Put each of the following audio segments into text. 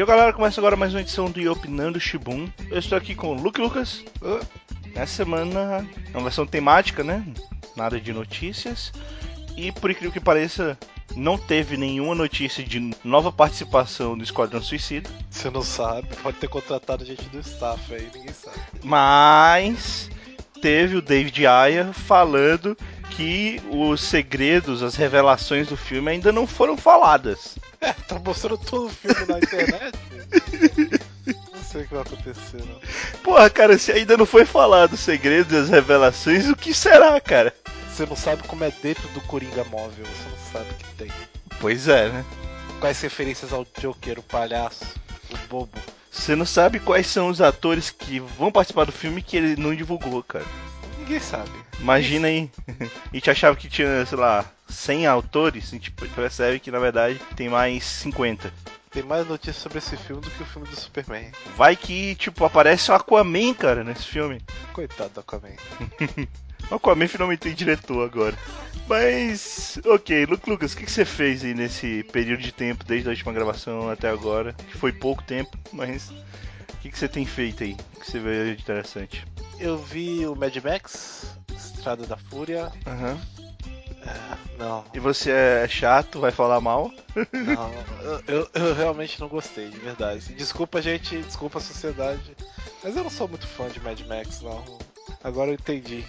E galera, começa agora mais uma edição do Opinando Shibun. Eu estou aqui com o Luke Lucas. Nessa semana é uma versão temática, né? Nada de notícias. E por incrível que pareça, não teve nenhuma notícia de nova participação do Esquadrão Suicida. Você não sabe, pode ter contratado gente do staff aí, ninguém sabe. Mas teve o David Ayer falando que os segredos, as revelações do filme ainda não foram faladas. É, tá mostrando todo o filme na internet. não sei o que vai acontecer, não. Porra, cara, se ainda não foi falado os segredos e as revelações, o que será, cara? Você não sabe como é dentro do Coringa móvel, você não sabe o que tem. Pois é, né? Quais referências ao Joker, o palhaço, o bobo. Você não sabe quais são os atores que vão participar do filme que ele não divulgou, cara. Ninguém sabe. Imagina aí. A gente achava que tinha, sei lá, 100 autores, a gente percebe que na verdade tem mais 50. Tem mais notícias sobre esse filme do que o filme do Superman. Vai que, tipo, aparece o Aquaman, cara, nesse filme. Coitado do Aquaman. o Aquaman finalmente tem diretor agora. Mas, ok, Lucas, o que, que você fez aí nesse período de tempo, desde a última gravação até agora? Que foi pouco tempo, mas o que, que você tem feito aí? O que você vê de interessante? Eu vi o Mad Max, Estrada da Fúria. Aham. É, não, E você é chato, vai falar mal? não. Eu, eu- eu realmente não gostei, de verdade. Desculpa, gente, desculpa a sociedade. Mas eu não sou muito fã de Mad Max, não. Agora eu entendi.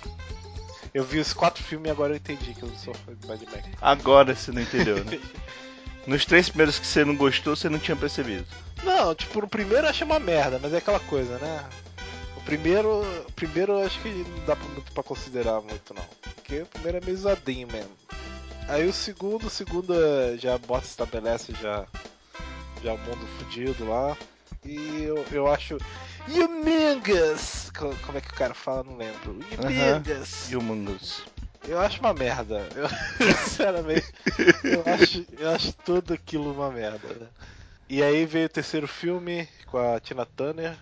Eu vi os quatro filmes e agora eu entendi que eu não sou fã de Mad Max. Agora você não entendeu, né? Nos três primeiros que você não gostou, você não tinha percebido. Não, tipo, no primeiro eu achei uma merda, mas é aquela coisa, né? O primeiro, o primeiro eu acho que não dá muito pra considerar muito, não. Porque o primeiro é meio zoadinho mesmo. Aí o segundo, o segundo é- já bota, estabelece já, já o mundo fudido lá. E eu, eu acho. Humongous! Co- Como é que o cara fala? Não lembro. Humongous! Humongous. Eu acho uma merda. Eu, sinceramente, eu acho, eu acho tudo aquilo uma merda. né? E aí veio o terceiro filme com a Tina Turner.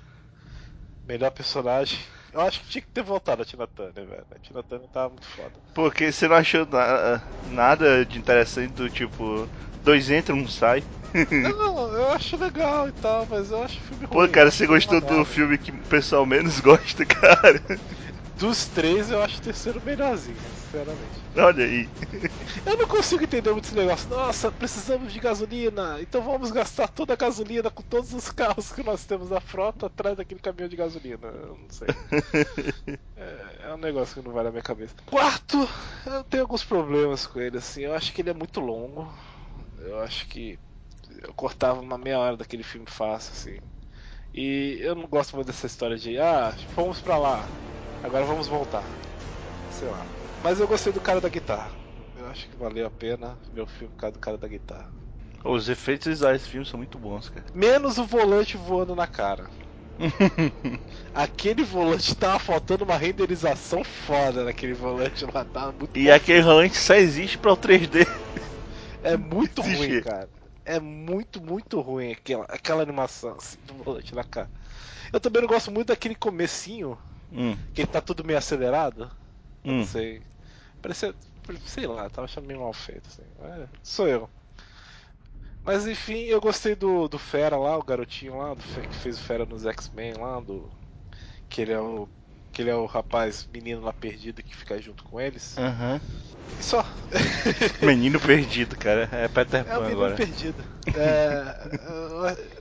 Melhor personagem. Eu acho que tinha que ter voltado a Tina Turner, velho. A Tina Turner tava muito foda. Porque você não achou na- nada de interessante do tipo, dois entram, um sai? Não, eu acho legal e tal, mas eu acho o filme Pô, ruim. cara, você acho gostou do filme que o pessoal menos gosta, cara? Dos três, eu acho o terceiro melhorzinho, sinceramente. Olha aí. Eu não consigo entender muito esse negócio. Nossa, precisamos de gasolina. Então vamos gastar toda a gasolina com todos os carros que nós temos na frota atrás daquele caminhão de gasolina. Eu não sei. É, é um negócio que não vai na minha cabeça. Quarto, eu tenho alguns problemas com ele, assim. Eu acho que ele é muito longo. Eu acho que eu cortava uma meia hora daquele filme fácil, assim. E eu não gosto muito dessa história de, ah, fomos pra lá, agora vamos voltar. Sei lá. Mas eu gostei do cara da guitarra. Eu acho que valeu a pena o filme por causa do cara da guitarra. Os efeitos visuais desse filme são muito bons, cara. Menos o volante voando na cara. Aquele volante tava faltando uma renderização foda naquele volante lá, tava muito e bom. aquele rolante só existe para o 3D. É muito ruim, cara. É muito, muito ruim aquela, aquela animação assim, do volante na cara. Eu também não gosto muito daquele comecinho, Hum, que ele tá tudo meio acelerado. Hum. Não sei. Parecia. Sei lá, tava achando meio mal feito, assim. É, sou eu. Mas enfim, eu gostei do, do Fera lá, o garotinho lá, do, que fez o Fera nos X-Men lá, do. Que ele é o. Que ele é o rapaz menino lá perdido que fica junto com eles. E só. Menino perdido, cara. É Peter É o Pan menino agora. perdido. É,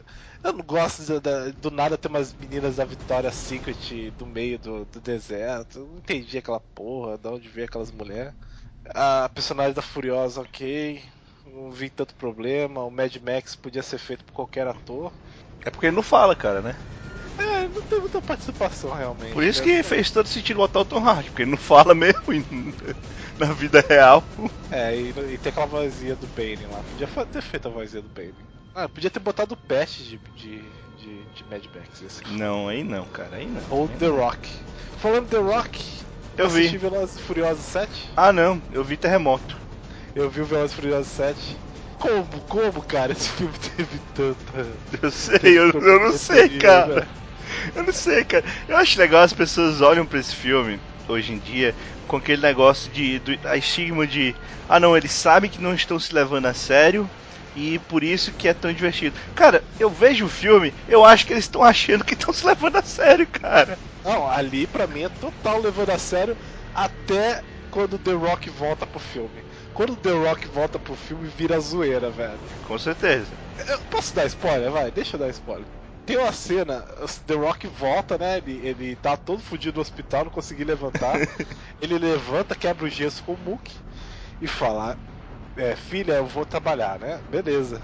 eu, não gosto de- da- do nada ter umas meninas da Victoria's Secret do meio do, do deserto. Eu não entendi aquela porra, de onde veio aquelas mulheres. A personagem da Furiosa, ok. Não vi tanto problema. O Mad Max podia ser feito por qualquer ator. É porque ele não fala, cara, né? É, não tem muita participação realmente. Por isso né? que fez todo sentido botar o Tom Hardy, porque ele não fala mesmo na vida real. É, e, e tem aquela vozinha do Bane lá. Podia ter feito a vozinha do Bane. Ah, podia ter botado o Pest de, de, de, de Mad Max. Esse. Não, aí não, cara, aí não. Ou aí The não. Rock. Falando The Rock, Eu vi. Velozes e Furiosos 7. Ah, não, eu vi Terremoto. Eu vi o Velozes e Furiosos 7. Como, como, cara, esse filme teve tanta... Eu sei, eu, eu não sei, cara. Eu não sei, cara. Eu acho legal as pessoas olham pra esse filme hoje em dia com aquele negócio de do, a estigma de ah não, eles sabem que não estão se levando a sério e por isso que é tão divertido. Cara, eu vejo o filme, eu acho que eles estão achando que estão se levando a sério, cara. Não, ali pra mim é total levando a sério até quando The Rock volta pro filme. Quando The Rock volta pro filme, vira zoeira, velho. Com certeza. Eu posso dar spoiler? Vai, deixa eu dar spoiler. Tem uma cena, The Rock volta, né? Ele, ele tá todo fudido no hospital, não consegui levantar. ele levanta, quebra o gesso com o Mook e fala: é, Filha, eu vou trabalhar, né? Beleza.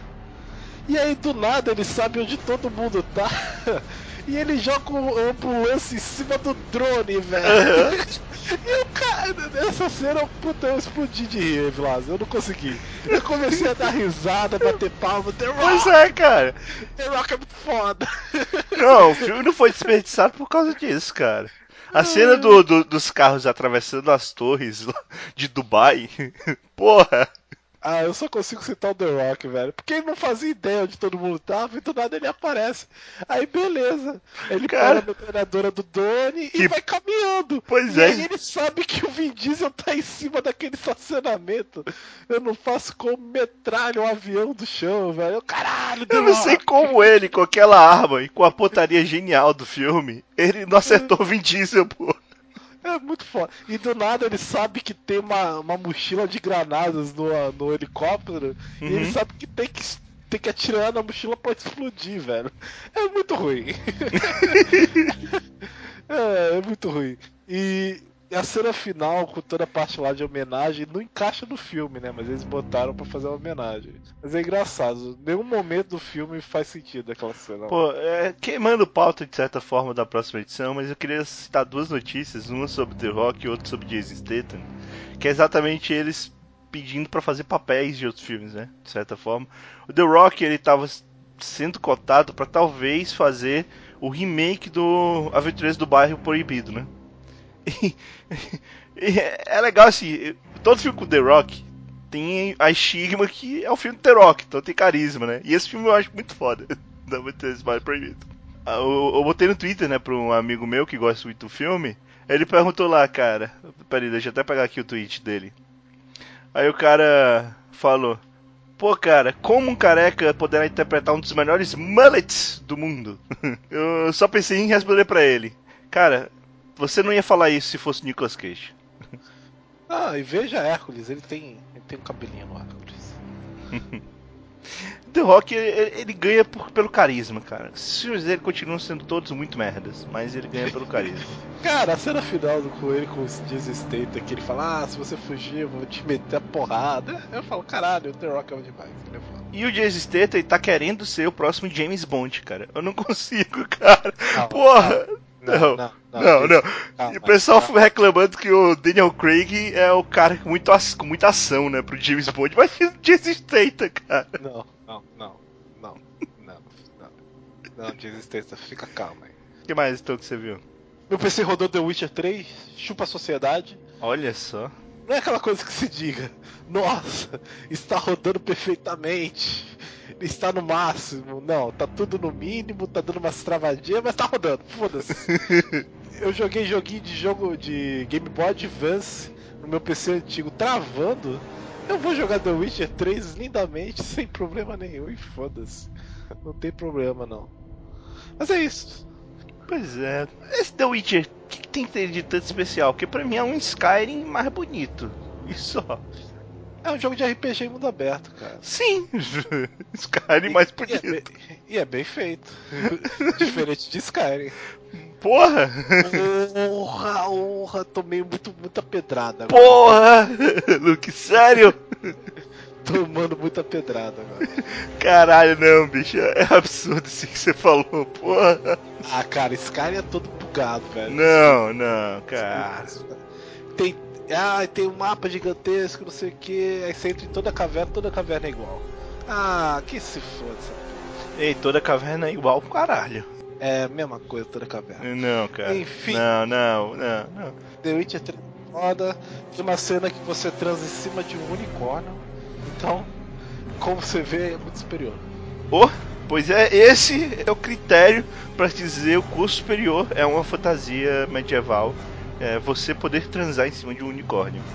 E aí do nada ele sabe onde todo mundo tá. E ele joga o ambulância em cima do drone, velho. e o cara, nessa cena, puta, eu explodi de rir, Vilas. Eu não consegui. Eu comecei a dar risada, bater palma. The Rock, Pois é, cara. The Rock é muito foda. Não, o filme não foi desperdiçado por causa disso, cara. A cena do, do- dos carros atravessando as torres de Dubai, porra. Ah, eu só consigo citar o The Rock, velho. Porque ele não fazia ideia onde todo mundo tava e do nada ele aparece. Aí beleza. Ele Cara. para na metralhadora do Doni Que- e vai caminhando. Pois e é. aí ele sabe que o Vin Diesel tá em cima daquele estacionamento. Eu não faço como metralha um avião do chão, velho. Caralho, The Eu não sei Rock. como ele, com aquela arma e com a pontaria genial do filme, ele não acertou o Vin Diesel, pô. É muito foda. E do nada ele sabe que tem uma, uma mochila de granadas no, no helicóptero. E ele Uhum. sabe que tem que tem que atirar na mochila pra explodir, velho. É muito ruim. é, é muito ruim. E a cena final, com toda a parte lá de homenagem, não encaixa no filme, né? Mas eles botaram pra fazer uma homenagem. Mas é engraçado. Nenhum momento do filme faz sentido aquela cena. Pô, é, queimando pauta de certa forma da próxima edição, mas eu queria citar duas notícias, uma sobre The Rock e outra sobre Jason Statham, que é exatamente eles pedindo pra fazer papéis de outros filmes, né? De certa forma. O The Rock, ele tava sendo cotado pra talvez fazer o remake do Aventureiros do Bairro Proibido, né? E é legal assim, todo filme com The Rock tem a estigma que é o filme do The Rock, então tem carisma, né? E esse filme eu acho muito foda. Da Aventureiros do Bairro Proibido. Ah, Eu, eu botei no Twitter, né, pra um amigo meu que gosta muito do filme. Ele perguntou lá, cara. Peraí, deixa eu até pegar aqui o tweet dele. Aí o cara falou: Pô, cara, como um careca poderá interpretar um dos melhores mullets do mundo? Eu só pensei em responder pra ele: Cara, você não ia falar isso se fosse Nicolas Cage. Ah, e veja Hércules, ele tem, ele tem um cabelinho no Hércules. The Rock, ele, ele ganha por- pelo carisma, cara. Os filmes dele continuam sendo todos muito merdas, mas ele ganha pelo carisma. Cara, a cena final do com ele com o Jason Statham, que ele fala, ah, se você fugir, eu vou te meter a porrada. Eu falo, caralho, o The Rock é bom demais. E o Jason Statham tá querendo ser o próximo James Bond, cara. Eu não consigo, cara. Calma, Porra! Não, Não, não, não, não. calma, E o pessoal calma. foi reclamando que o Daniel Craig é o cara com, muito com muita ação, né, pro James Bond. Mas Jason Statham, cara. Não, não, não, não, não, não. Não, Jason Statham, fica calma aí. O que mais, então, que você viu? Meu PC rodou The Witcher 3, chupa a sociedade. Olha só. Não é aquela coisa que se diga, nossa, está rodando perfeitamente, está no máximo. Não, tá tudo no mínimo, tá dando umas travadinhas, mas tá rodando, foda-se. Eu joguei joguinho de jogo de Game Boy Advance no meu PC antigo travando. Eu vou jogar The Witcher 3 lindamente, sem problema nenhum, e foda-se. Não tem problema não. Mas é isso. Pois é. Esse The Witcher, que, que tem que ter de tanto especial? Porque pra mim é um Skyrim mais bonito. E só. É um jogo de RPG em mundo aberto, cara. Sim! Skyrim mais E é, bonito. bem, e é bem feito. Diferente de Skyrim. Porra! Porra, porra, tomei muito, muita pedrada agora. Porra! Luke, sério? Tomando muita pedrada agora. Caralho, não, bicho. É absurdo isso que você falou, porra. Ah, cara, Skyrim é todo bugado, velho. Não, não, cara. Tem. Ah, tem um mapa gigantesco, não sei o que. Aí você entra em toda a caverna, toda a caverna é igual. Ah, que se foda. Ei, toda caverna é igual pro caralho. É a mesma coisa toda a caverna. Não, cara. Enfim. Não, não, não, não. The Witcher 3 foda. Tem uma cena que você transa em cima de um unicórnio. Então, como você vê, é muito superior. Oh, pois é, esse é o critério pra dizer o curso superior é uma fantasia medieval é você poder transar em cima de um unicórnio.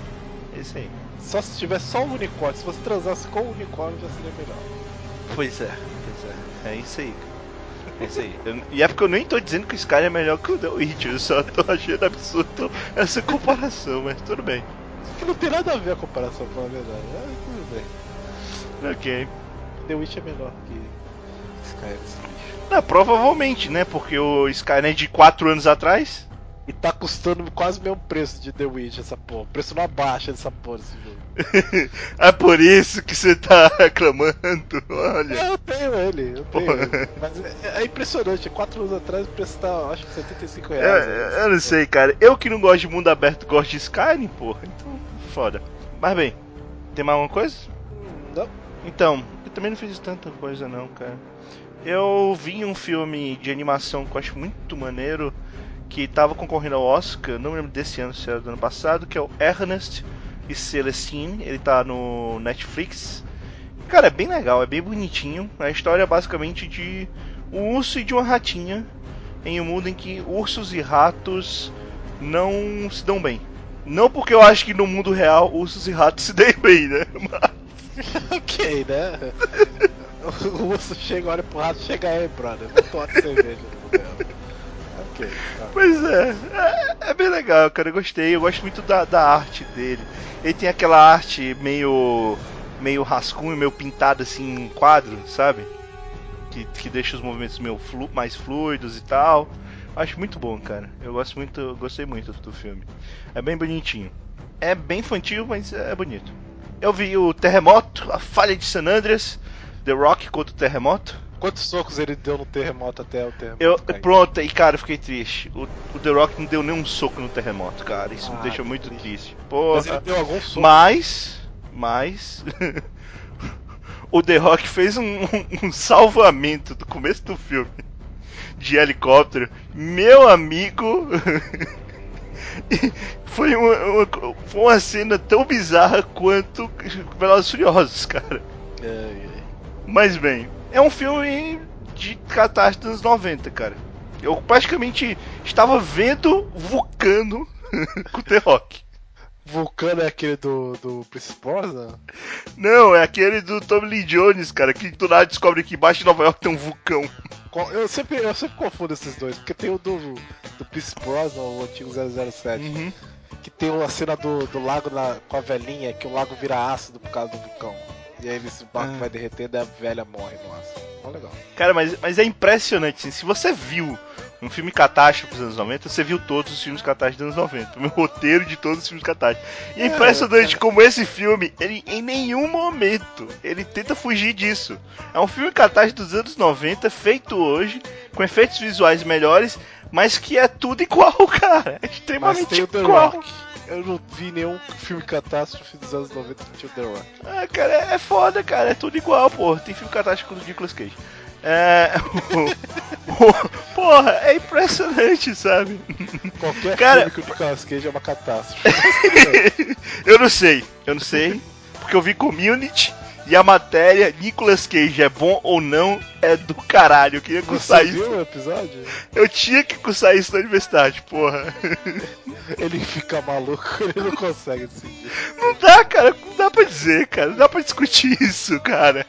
É isso aí. Só se tivesse só um unicórnio, se você transasse com o unicórnio já seria melhor. Pois é, pois é. É isso aí. É isso aí. Eu- e é porque eu nem tô dizendo que o Skyrim é melhor que o The Witcher, eu só tô achando absurdo essa comparação, mas tudo bem. Que não tem nada a ver a comparação, pra verdade. É, bem. Ok. The Witch é melhor que Skyrim. Não, provavelmente, né? Porque o Skyrim é de 4 anos atrás. E tá custando quase o mesmo preço de The Witch essa porra. O preço não abaixa dessa porra desse jogo. é por isso que você tá reclamando, olha. É, eu tenho ele, eu tenho ele. Mas é, é impressionante, 4 anos atrás o preço tá, acho que 75 reais. Né? eu não sei, cara. Eu que não gosto de mundo aberto gosto de Skyrim, porra. Então, foda. Mas bem, tem mais alguma coisa? Hum, Não, Então, eu também não fiz tanta coisa não, cara. Eu vi um filme de animação que eu acho muito maneiro, que tava concorrendo ao Oscar, não me lembro desse ano, se era do ano passado, que é o Ernest e Celestine. Ele tá no Netflix. Cara, é bem legal, é bem bonitinho. A história é basicamente de um urso e de uma ratinha em um mundo em que ursos e ratos não se dão bem. Não porque eu acho que no mundo real ursos e ratos se deem bem, né? Mas ok, né? o urso chega, olha pro rato, chega aí, brother. Não toma cerveja no tá. Pois é, é, é bem legal, cara. Eu gostei. Eu gosto muito da, da arte dele. Ele tem aquela arte meio. meio rascunho, meio pintada assim em quadro, sabe? Que, que deixa os movimentos meio flu, mais fluidos e tal. Acho muito bom, cara. Eu gosto muito, eu gostei muito do filme. É bem bonitinho. É bem infantil, mas é bonito. Eu vi o Terremoto, a Falha de San Andreas, The Rock contra o Terremoto. Quantos socos ele deu no terremoto até o terremoto? Eu, cair? pronto, e cara, eu fiquei triste. O, o The Rock não deu nenhum soco no terremoto, cara. Isso me Ah, deixou que muito triste. triste. Porra. Mas ele deu algum soco. Mas, mas, o The Rock fez um, um- um salvamento do começo do filme de helicóptero. Meu amigo, foi uma, uma- foi uma cena tão bizarra quanto Velozes Furiosos, cara. Ai, ai. Mas bem, é um filme de catástrofe dos anos 90, cara. Eu praticamente estava vendo Vulcano com o The Rock. Vulcano é aquele do, do Prince Não, é aquele do Tommy Lee Jones, cara, que do nada descobre que embaixo de Nova York tem um vulcão. Eu sempre, eu sempre confundo esses dois, porque tem o do, do Prince Brosnan, o antigo 007, Uhum. que tem a cena do, do lago na- com a velhinha, que o lago vira ácido por causa do vulcão. E aí esse barco Ah. vai derretendo e a velha morre no ácido. Ó, legal. Cara, mas, mas é impressionante, assim, se você viu um filme catástrofe dos anos 90, você viu todos os filmes catástrofes dos anos 90. O meu roteiro de todos os filmes catástrofes. E é É, impressionante é. como esse filme, ele em nenhum momento, ele tenta fugir disso. É um filme catástrofe dos anos 90, feito hoje, com efeitos visuais melhores, mas que é tudo igual, cara. É Mas extremamente tem o The igual. Rock. Eu não vi nenhum filme catástrofe dos anos 90 que tinha o The Rock. Ah, cara, é foda, cara. É tudo igual, porra. Tem filme catástrofe com o Nicolas Cage. É. porra, é impressionante, sabe? Qualquer Cara- filme que o Nicolas Cage é uma catástrofe. eu não sei, eu não sei. Porque eu vi Community e a matéria Nicolas Cage é bom ou não é do caralho. Eu queria cursar Você isso. viu o episódio? Eu tinha que cursar isso na universidade, porra. Ele fica maluco, ele não consegue decidir. Não dá, cara, não dá pra dizer, cara. Não dá pra discutir isso, cara.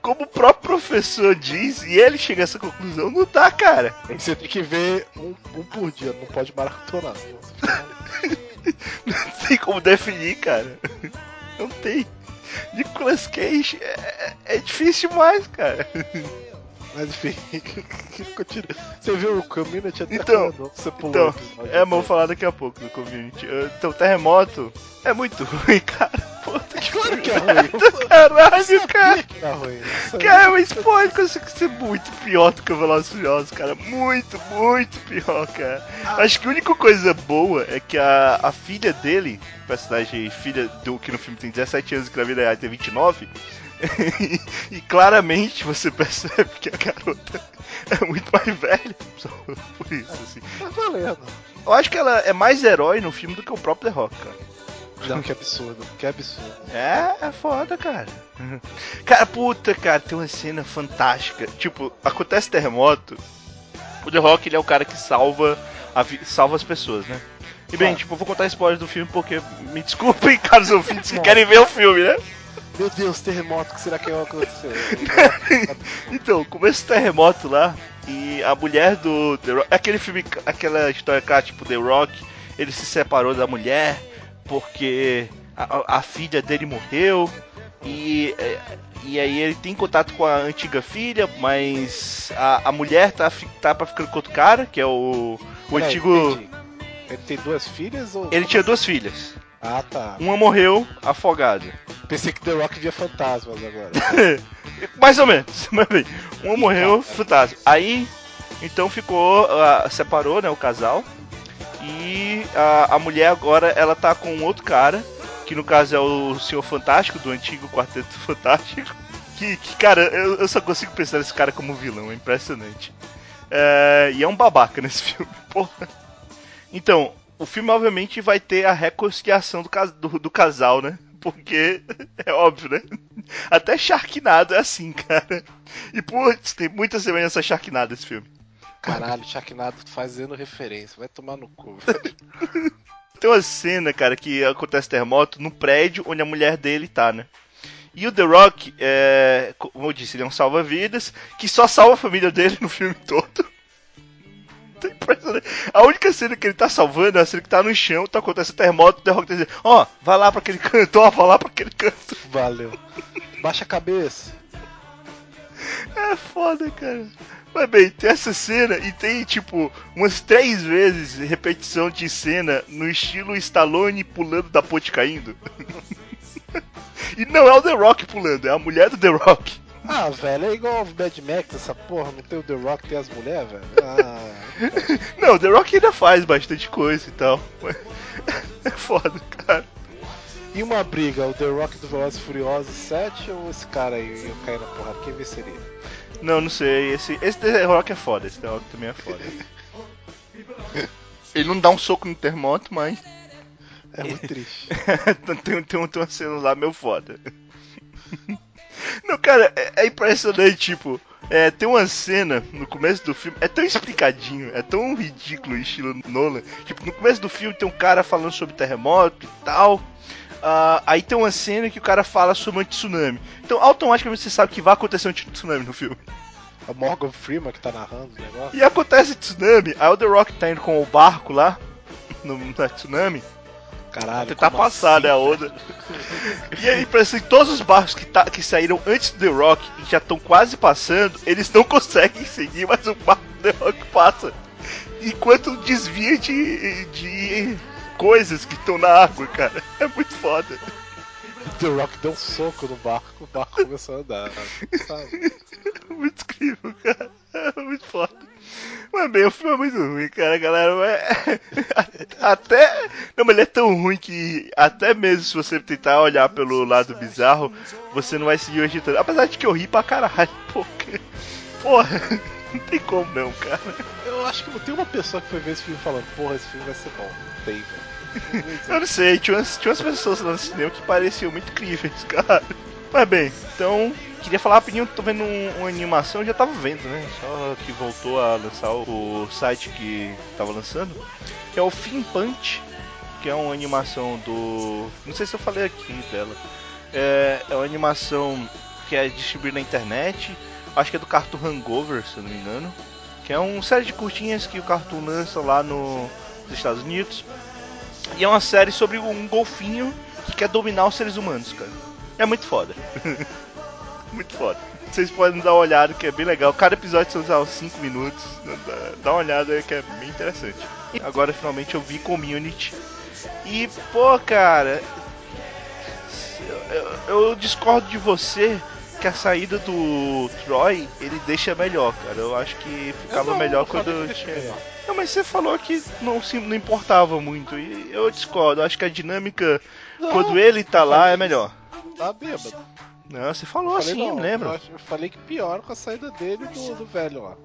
Como o próprio professor diz, e ele chega a essa conclusão, não dá, cara. Aí Você tem que ver um, um por dia, não pode maratonar. Não tem como definir, cara. Não tem. Nicolas Cage é, é difícil demais, cara. Mas enfim, continua. Você viu o Community até Então, quando? Você pulou Então, é, mas vou falar daqui a pouco do community. Então, terremoto é muito ruim, cara. Puta que Claro que é ruim. Caralho, sabia cara. que era ruim. Cara, mas pode conseguir ser muito pior do que o Velozes e Furiosos, cara. Muito, muito pior, cara. Ah. Acho que a única coisa boa é que a, a filha dele, personagem filha do que no filme tem 17 anos e que na vida real tem 29, e claramente você percebe que a garota é muito mais velha. Só por isso, assim. Tá valendo. Eu acho que ela é mais herói no filme do que o próprio The Rock, cara. Não, que absurdo, que absurdo. É, é foda, cara. Cara, puta, cara, tem uma cena fantástica. Tipo, acontece terremoto. O The Rock, ele é o cara que salva, a salva as pessoas, né? E bem, tipo, eu vou contar spoilers do filme porque me desculpem, caros ouvintes que querem ver o filme, né? Meu Deus, terremoto, o que será que vai acontecer? então, começa o terremoto lá e a mulher do The Rock, aquele filme, aquela história cá, tipo The Rock, ele se separou da mulher porque a, a filha dele morreu e, e aí ele tem contato com a antiga filha, mas a, a mulher tá, tá pra ficando com outro cara, que é o, o Peraí, antigo. entendi. Ele tem duas filhas ou. Ele tinha duas filhas. Ah, tá. Uma morreu afogada. Pensei que The Rock via fantasmas agora. Mais ou menos, mas bem, uma morreu fantasma. Aí, então ficou, ah, separou, né, o casal. E a, a mulher agora, ela tá com outro cara, que no caso é o Senhor Fantástico, do antigo Quarteto Fantástico. Que, que cara, eu, eu só consigo pensar nesse cara como vilão, é impressionante. É, e é um babaca nesse filme, porra. Então, o filme obviamente vai ter a reconciliação do, do, do casal, né? Porque é óbvio, né? Até Sharknado é assim, cara. E putz, tem muita semelhança a Sharknado esse filme. Caralho, Sharknado fazendo referência. Vai tomar no cu. velho. Tem uma cena, cara, que acontece terremoto no prédio onde a mulher dele tá, né? E o The Rock, é, como eu disse, ele é um salva-vidas que só salva a família dele no filme todo. Tá impressionante. A única cena que ele tá salvando é a cena que tá no chão, tá acontecendo terremoto, The Rock tá dizendo, ó, vai lá pra aquele canto, ó, vai lá pra aquele canto. Valeu. Baixa a cabeça. É foda, cara. Mas bem, tem essa cena e tem, tipo, umas três vezes repetição de cena no estilo Stallone pulando da ponte caindo. e não é o The Rock pulando, é a mulher do The Rock. Ah, velho, é igual o Mad Max, essa porra. Não tem o The Rock, tem as mulheres, velho. Ah, Não, o The Rock ainda faz bastante coisa e tal. mas É foda, cara. E uma briga, o The Rock do Velozes e Furiosos 7 ou esse cara aí ia cair na porrada? Quem venceria? Não, não sei. Esse, esse The Rock é foda, esse The Rock também é foda. Ele não dá um soco no terremoto, mas É muito triste. tem, tem, tem uma cena lá meio foda. Não, cara, é, é impressionante, tipo, é, tem uma cena no começo do filme, é tão explicadinho, é tão ridículo o estilo Nolan. Tipo, no começo do filme tem um cara falando sobre terremoto e tal. ah, aí tem uma cena que o cara fala sobre um tsunami. Então, automaticamente você sabe que vai acontecer um tsunami no filme. O Morgan Freeman que tá narrando o negócio. E acontece tsunami, aí o The Rock tá indo com o barco lá, no, no tsunami, Caralho. tentar como passar, assim, né, a onda. E aí, parece que todos os barcos que, tá, que saíram antes do The Rock e já estão quase passando, eles não conseguem seguir, mas o barco do The Rock passa. Enquanto desvia de, de coisas que estão na água, cara. É muito foda. The Rock deu um soco no barco, o barco começou a andar. Sabe? muito incrível, cara. É muito foda. Mas bem, o filme é muito ruim, cara, galera. Mas... Até. Não, mas ele é tão ruim que até mesmo se você tentar olhar pelo lado bizarro, você não vai se divertir tanto. Apesar de que eu ri pra caralho, porque. Porra, não tem como não, cara. Eu acho que não tem uma pessoa que foi ver esse filme falando, porra, esse filme vai ser bom. Não tem, velho. Eu não sei, tinha umas, tinha umas pessoas lá no cinema que pareciam muito incríveis, cara. Mas bem, então, queria falar rapidinho, tô vendo um- uma animação, já tava vendo, né? Só que voltou a lançar o, o site que tava lançando, que é o Fin Punch, que é uma animação do. Não sei se eu falei aqui dela. É, é uma animação que é distribuída na internet, acho que é do Cartoon Hangover, se eu não me engano. Que é uma série de curtinhas que o Cartoon lança lá no, nos Estados Unidos. E é uma série sobre um golfinho que quer dominar os seres humanos, cara. É muito foda. muito foda. Vocês podem dar uma olhada que é bem legal. Cada episódio são só 5 minutos. Dá- uma olhada que é bem interessante. E agora finalmente eu vi Community. E, pô, cara. Eu, eu- discordo de você que a saída do Troy ele deixa melhor, cara. Eu acho que ficava não- melhor quando tinha. Não, mas você falou que não, se, não importava muito. E eu discordo. Eu acho que a dinâmica, Não, quando ele tá lá, é melhor. Tá bêbado. Não, você falou Falei, assim, não, lembra? Eu, eu falei que pior com a saída dele do, do velho lá.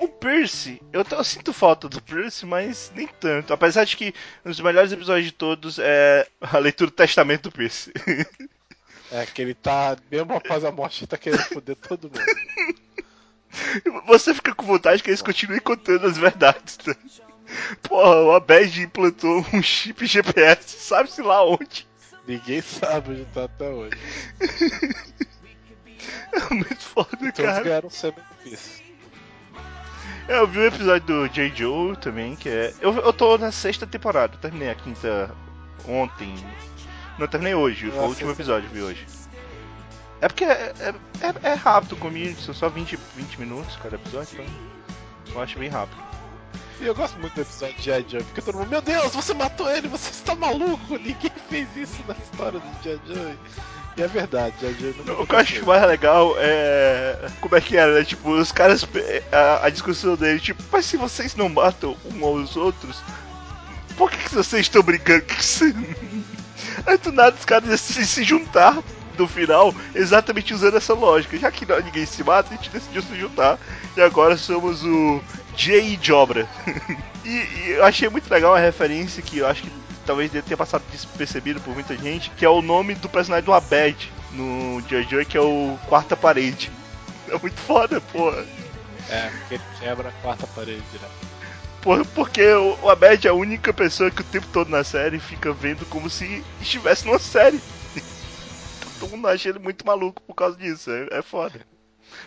O Percy, eu, eu sinto falta do Percy, mas nem tanto. Apesar de que um dos melhores episódios de todos é a leitura do testamento do Percy. É que ele tá, mesmo após a morte, tá querendo foder todo mundo. Você fica com vontade que eles continuem contando as verdades. Né? Porra, o Abed implantou um chip GPS, sabe-se lá onde. Ninguém sabe onde tá até hoje. É muito foda, Todos cara. ganharam semi-ofício. É, Eu vi o episódio do J. Joe também, que é. Eu, eu tô na sexta temporada, eu terminei a quinta ontem. Não, terminei hoje, foi o último episódio, vi hoje. É porque é, é, é- é rápido comigo, são só 20, 20 minutos cada episódio, então. Eu acho bem rápido. E eu gosto muito do episódio de G.I. Joe, porque todo mundo, meu Deus, você matou ele, você está maluco, ninguém fez isso na história do G.I. Joe. E é verdade, G.I. Joe O que eu acho mais legal é. Como é que era, né? Tipo, os caras. A, a discussão dele, tipo, mas se vocês não matam um aos outros, por que, que vocês estão brigando? Aí do nada os caras decidem se juntar no final, exatamente usando essa lógica. Já que não- ninguém se mata, a gente decidiu se juntar. E agora somos o J. Jobra. e, e eu achei muito legal a referência que eu acho que talvez ter passado despercebido por muita gente, que é o nome do personagem do Abed no Jojo, que é o Quarta Parede. É muito foda, porra. É, porque ele quebra a quarta parede direto. Por- Porque o o Abed é a única pessoa que o tempo todo na série fica vendo como se estivesse numa série. Todo mundo acha ele muito maluco por causa disso, é, é foda.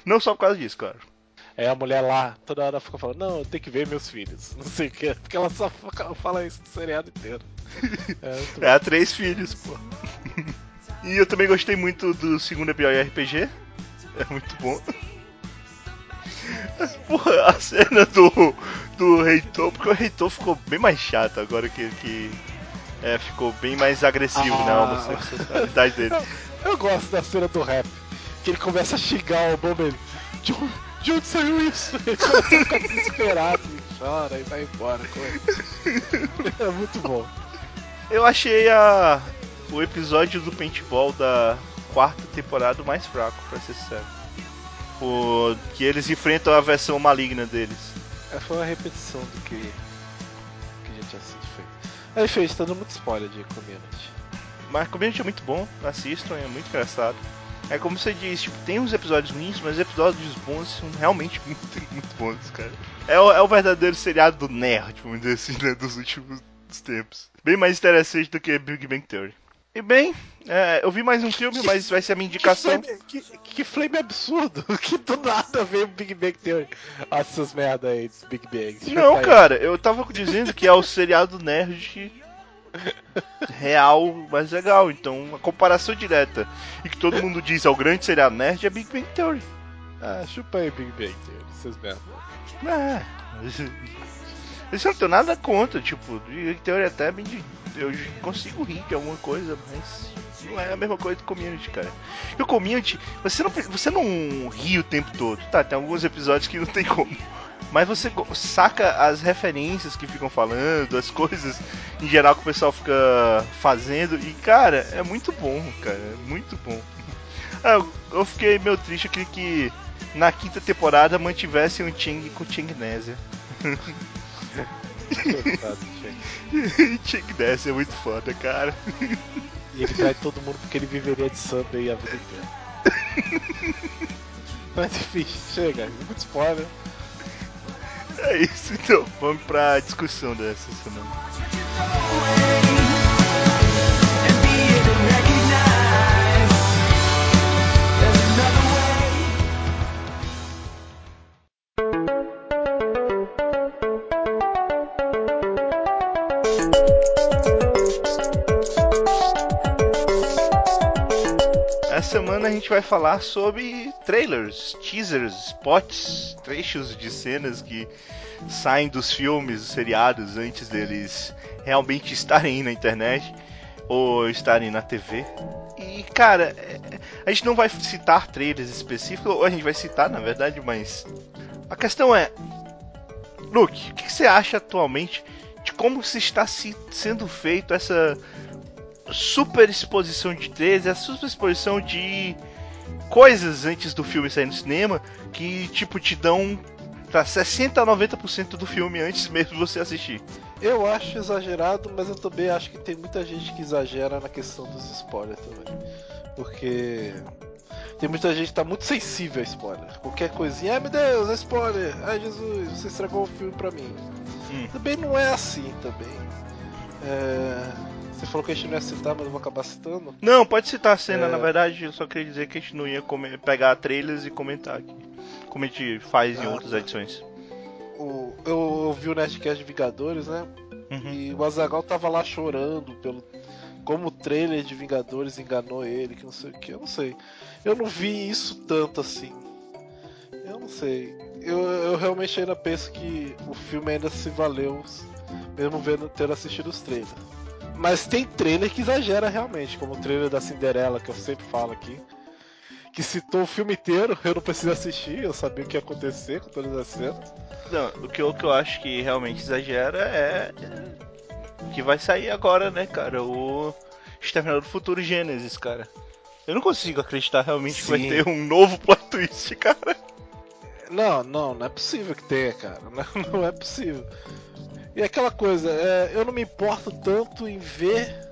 Não só por causa disso, claro. Aí a mulher lá, toda hora fica falando, não, eu tenho que ver meus filhos. Não sei o que, porque ela só fa- fala isso no seriado inteiro. É, É, três filhos, pô. E eu também gostei muito do segundo episódio RPG. É muito bom. Porra, a cena do, do Reitor, porque o Reitor ficou bem mais chato agora que, que é, ficou bem mais agressivo Ah. na homossexualidade dele. Eu, gosto da cena do rap, que ele começa a xingar o Bomber. De, de onde saiu isso? Ele começa a ficar desesperado e chora e vai embora. É muito bom. Eu achei a, o episódio do paintball da quarta temporada mais fraco, pra ser sincero. O, que eles enfrentam a versão maligna deles. É, foi uma repetição do que, que já tinha sido feito. Aí fez, tá dando muito spoiler de community. Mas Community é muito bom, assistam, é muito engraçado. É como você diz, tipo, tem uns episódios ruins, mas episódios bons são realmente muito, muito bons, cara. É o, é o verdadeiro seriado do nerd, vamos dizer assim, né, dos últimos tempos. Bem mais interessante do que Big Bang Theory. E bem, é, eu vi mais um filme, mas vai ser a minha indicação. Que flame, que, que flame absurdo! Que do nada veio o Big Bang Theory. Essas merda aí dos Big Bangs. Não, cara, eu tava dizendo que é o seriado nerd real mais legal. Então, a comparação direta e que todo mundo diz é o grande seriado nerd é Big Bang Theory. Ah, chupa aí Big Bang Theory, essas merda. É. Isso eu não tenho nada contra, tipo, Big Bang Theory até bem de- eu consigo rir de alguma coisa, mas não é a mesma coisa do Community, cara. E o Community, você não, você não ri o tempo todo, tá? Tem alguns episódios que não tem como. Mas você saca as referências que ficam falando, as coisas em geral que o pessoal fica fazendo. E, cara, é muito bom, cara. É muito bom. Ah, eu- fiquei meio triste, eu queria que na quinta temporada mantivessem o Chang com o Changnésia. Coitado, gente. Changnésia é muito foda, cara. E ele trai todo mundo porque ele viveria de samba aí a vida inteira. Mas enfim, chega, muito spoiler. É isso, então. Vamos pra discussão dessa semana. Gente vai falar sobre trailers, teasers, spots, trechos de cenas que saem dos filmes, dos seriados antes deles realmente estarem na internet ou estarem na TV. E cara, é- a gente não vai citar trailers específicos, ou a gente vai citar na verdade, mas a questão é, Luke, o que você acha atualmente de como se está se- sendo feito essa super exposição de trailers, a super exposição de coisas antes do filme sair no cinema que tipo te dão pra 60 a 90% do filme antes mesmo de você assistir. Eu acho exagerado, mas eu também acho que tem muita gente que exagera na questão dos spoilers também. Porque tem muita gente que tá muito sensível a spoiler. Qualquer coisinha, ai meu Deus, é spoiler! Ai Jesus, você estragou o filme pra mim. Hum. Também não é assim também. É... Você falou que a gente não ia citar, mas eu vou acabar citando. Não, pode citar a cena, é... na verdade, eu só queria dizer que a gente não ia pegar trailers e comentar aqui. Como a gente faz ah, em outras tá. edições. O... Eu ouvi o Nerdcast de Vingadores, né? Uhum. E o Azagal tava lá chorando pelo como o trailer de Vingadores enganou ele, que não sei o que, eu não sei. Eu não vi isso tanto assim. Eu não sei. Eu, eu realmente ainda penso que o filme ainda se valeu, mesmo vendo ter assistido os trailers. Mas tem trailer que exagera realmente, como o trailer da Cinderela, que eu sempre falo aqui. Que citou o filme inteiro, eu não preciso assistir, eu sabia o que ia acontecer com todas as cenas. Não, o que eu, o que eu acho que realmente exagera é que vai sair agora, né, cara? O Exterminador do Futuro Gênesis, cara. Eu não consigo acreditar realmente Sim. que vai ter um novo plot twist, cara. Não, não, não é possível que tenha, cara. Não, não é possível. E aquela coisa, é, eu não me importo tanto em ver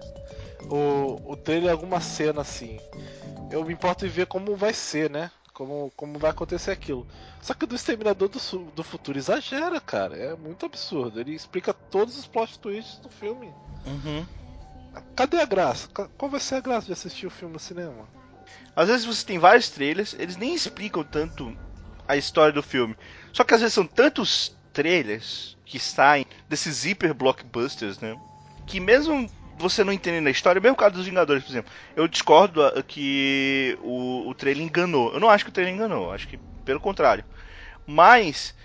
o, o trailer alguma cena assim. Eu me importo em ver como vai ser, né? Como, como vai acontecer aquilo. Só que o do Exterminador do, do Futuro exagera, cara. É muito absurdo. Ele explica todos os plot twists do filme. Uhum. Cadê a graça? Qual vai ser a graça de assistir o filme no cinema? Às vezes você tem vários trailers, eles nem explicam tanto a história do filme. Só que às vezes são tantos trailers que saem desses hiper blockbusters, né? Que mesmo você não entendendo a história, mesmo caso dos Vingadores, por exemplo, eu discordo ah, que o, o trailer enganou. Eu não acho que o trailer enganou, acho que pelo contrário. Mas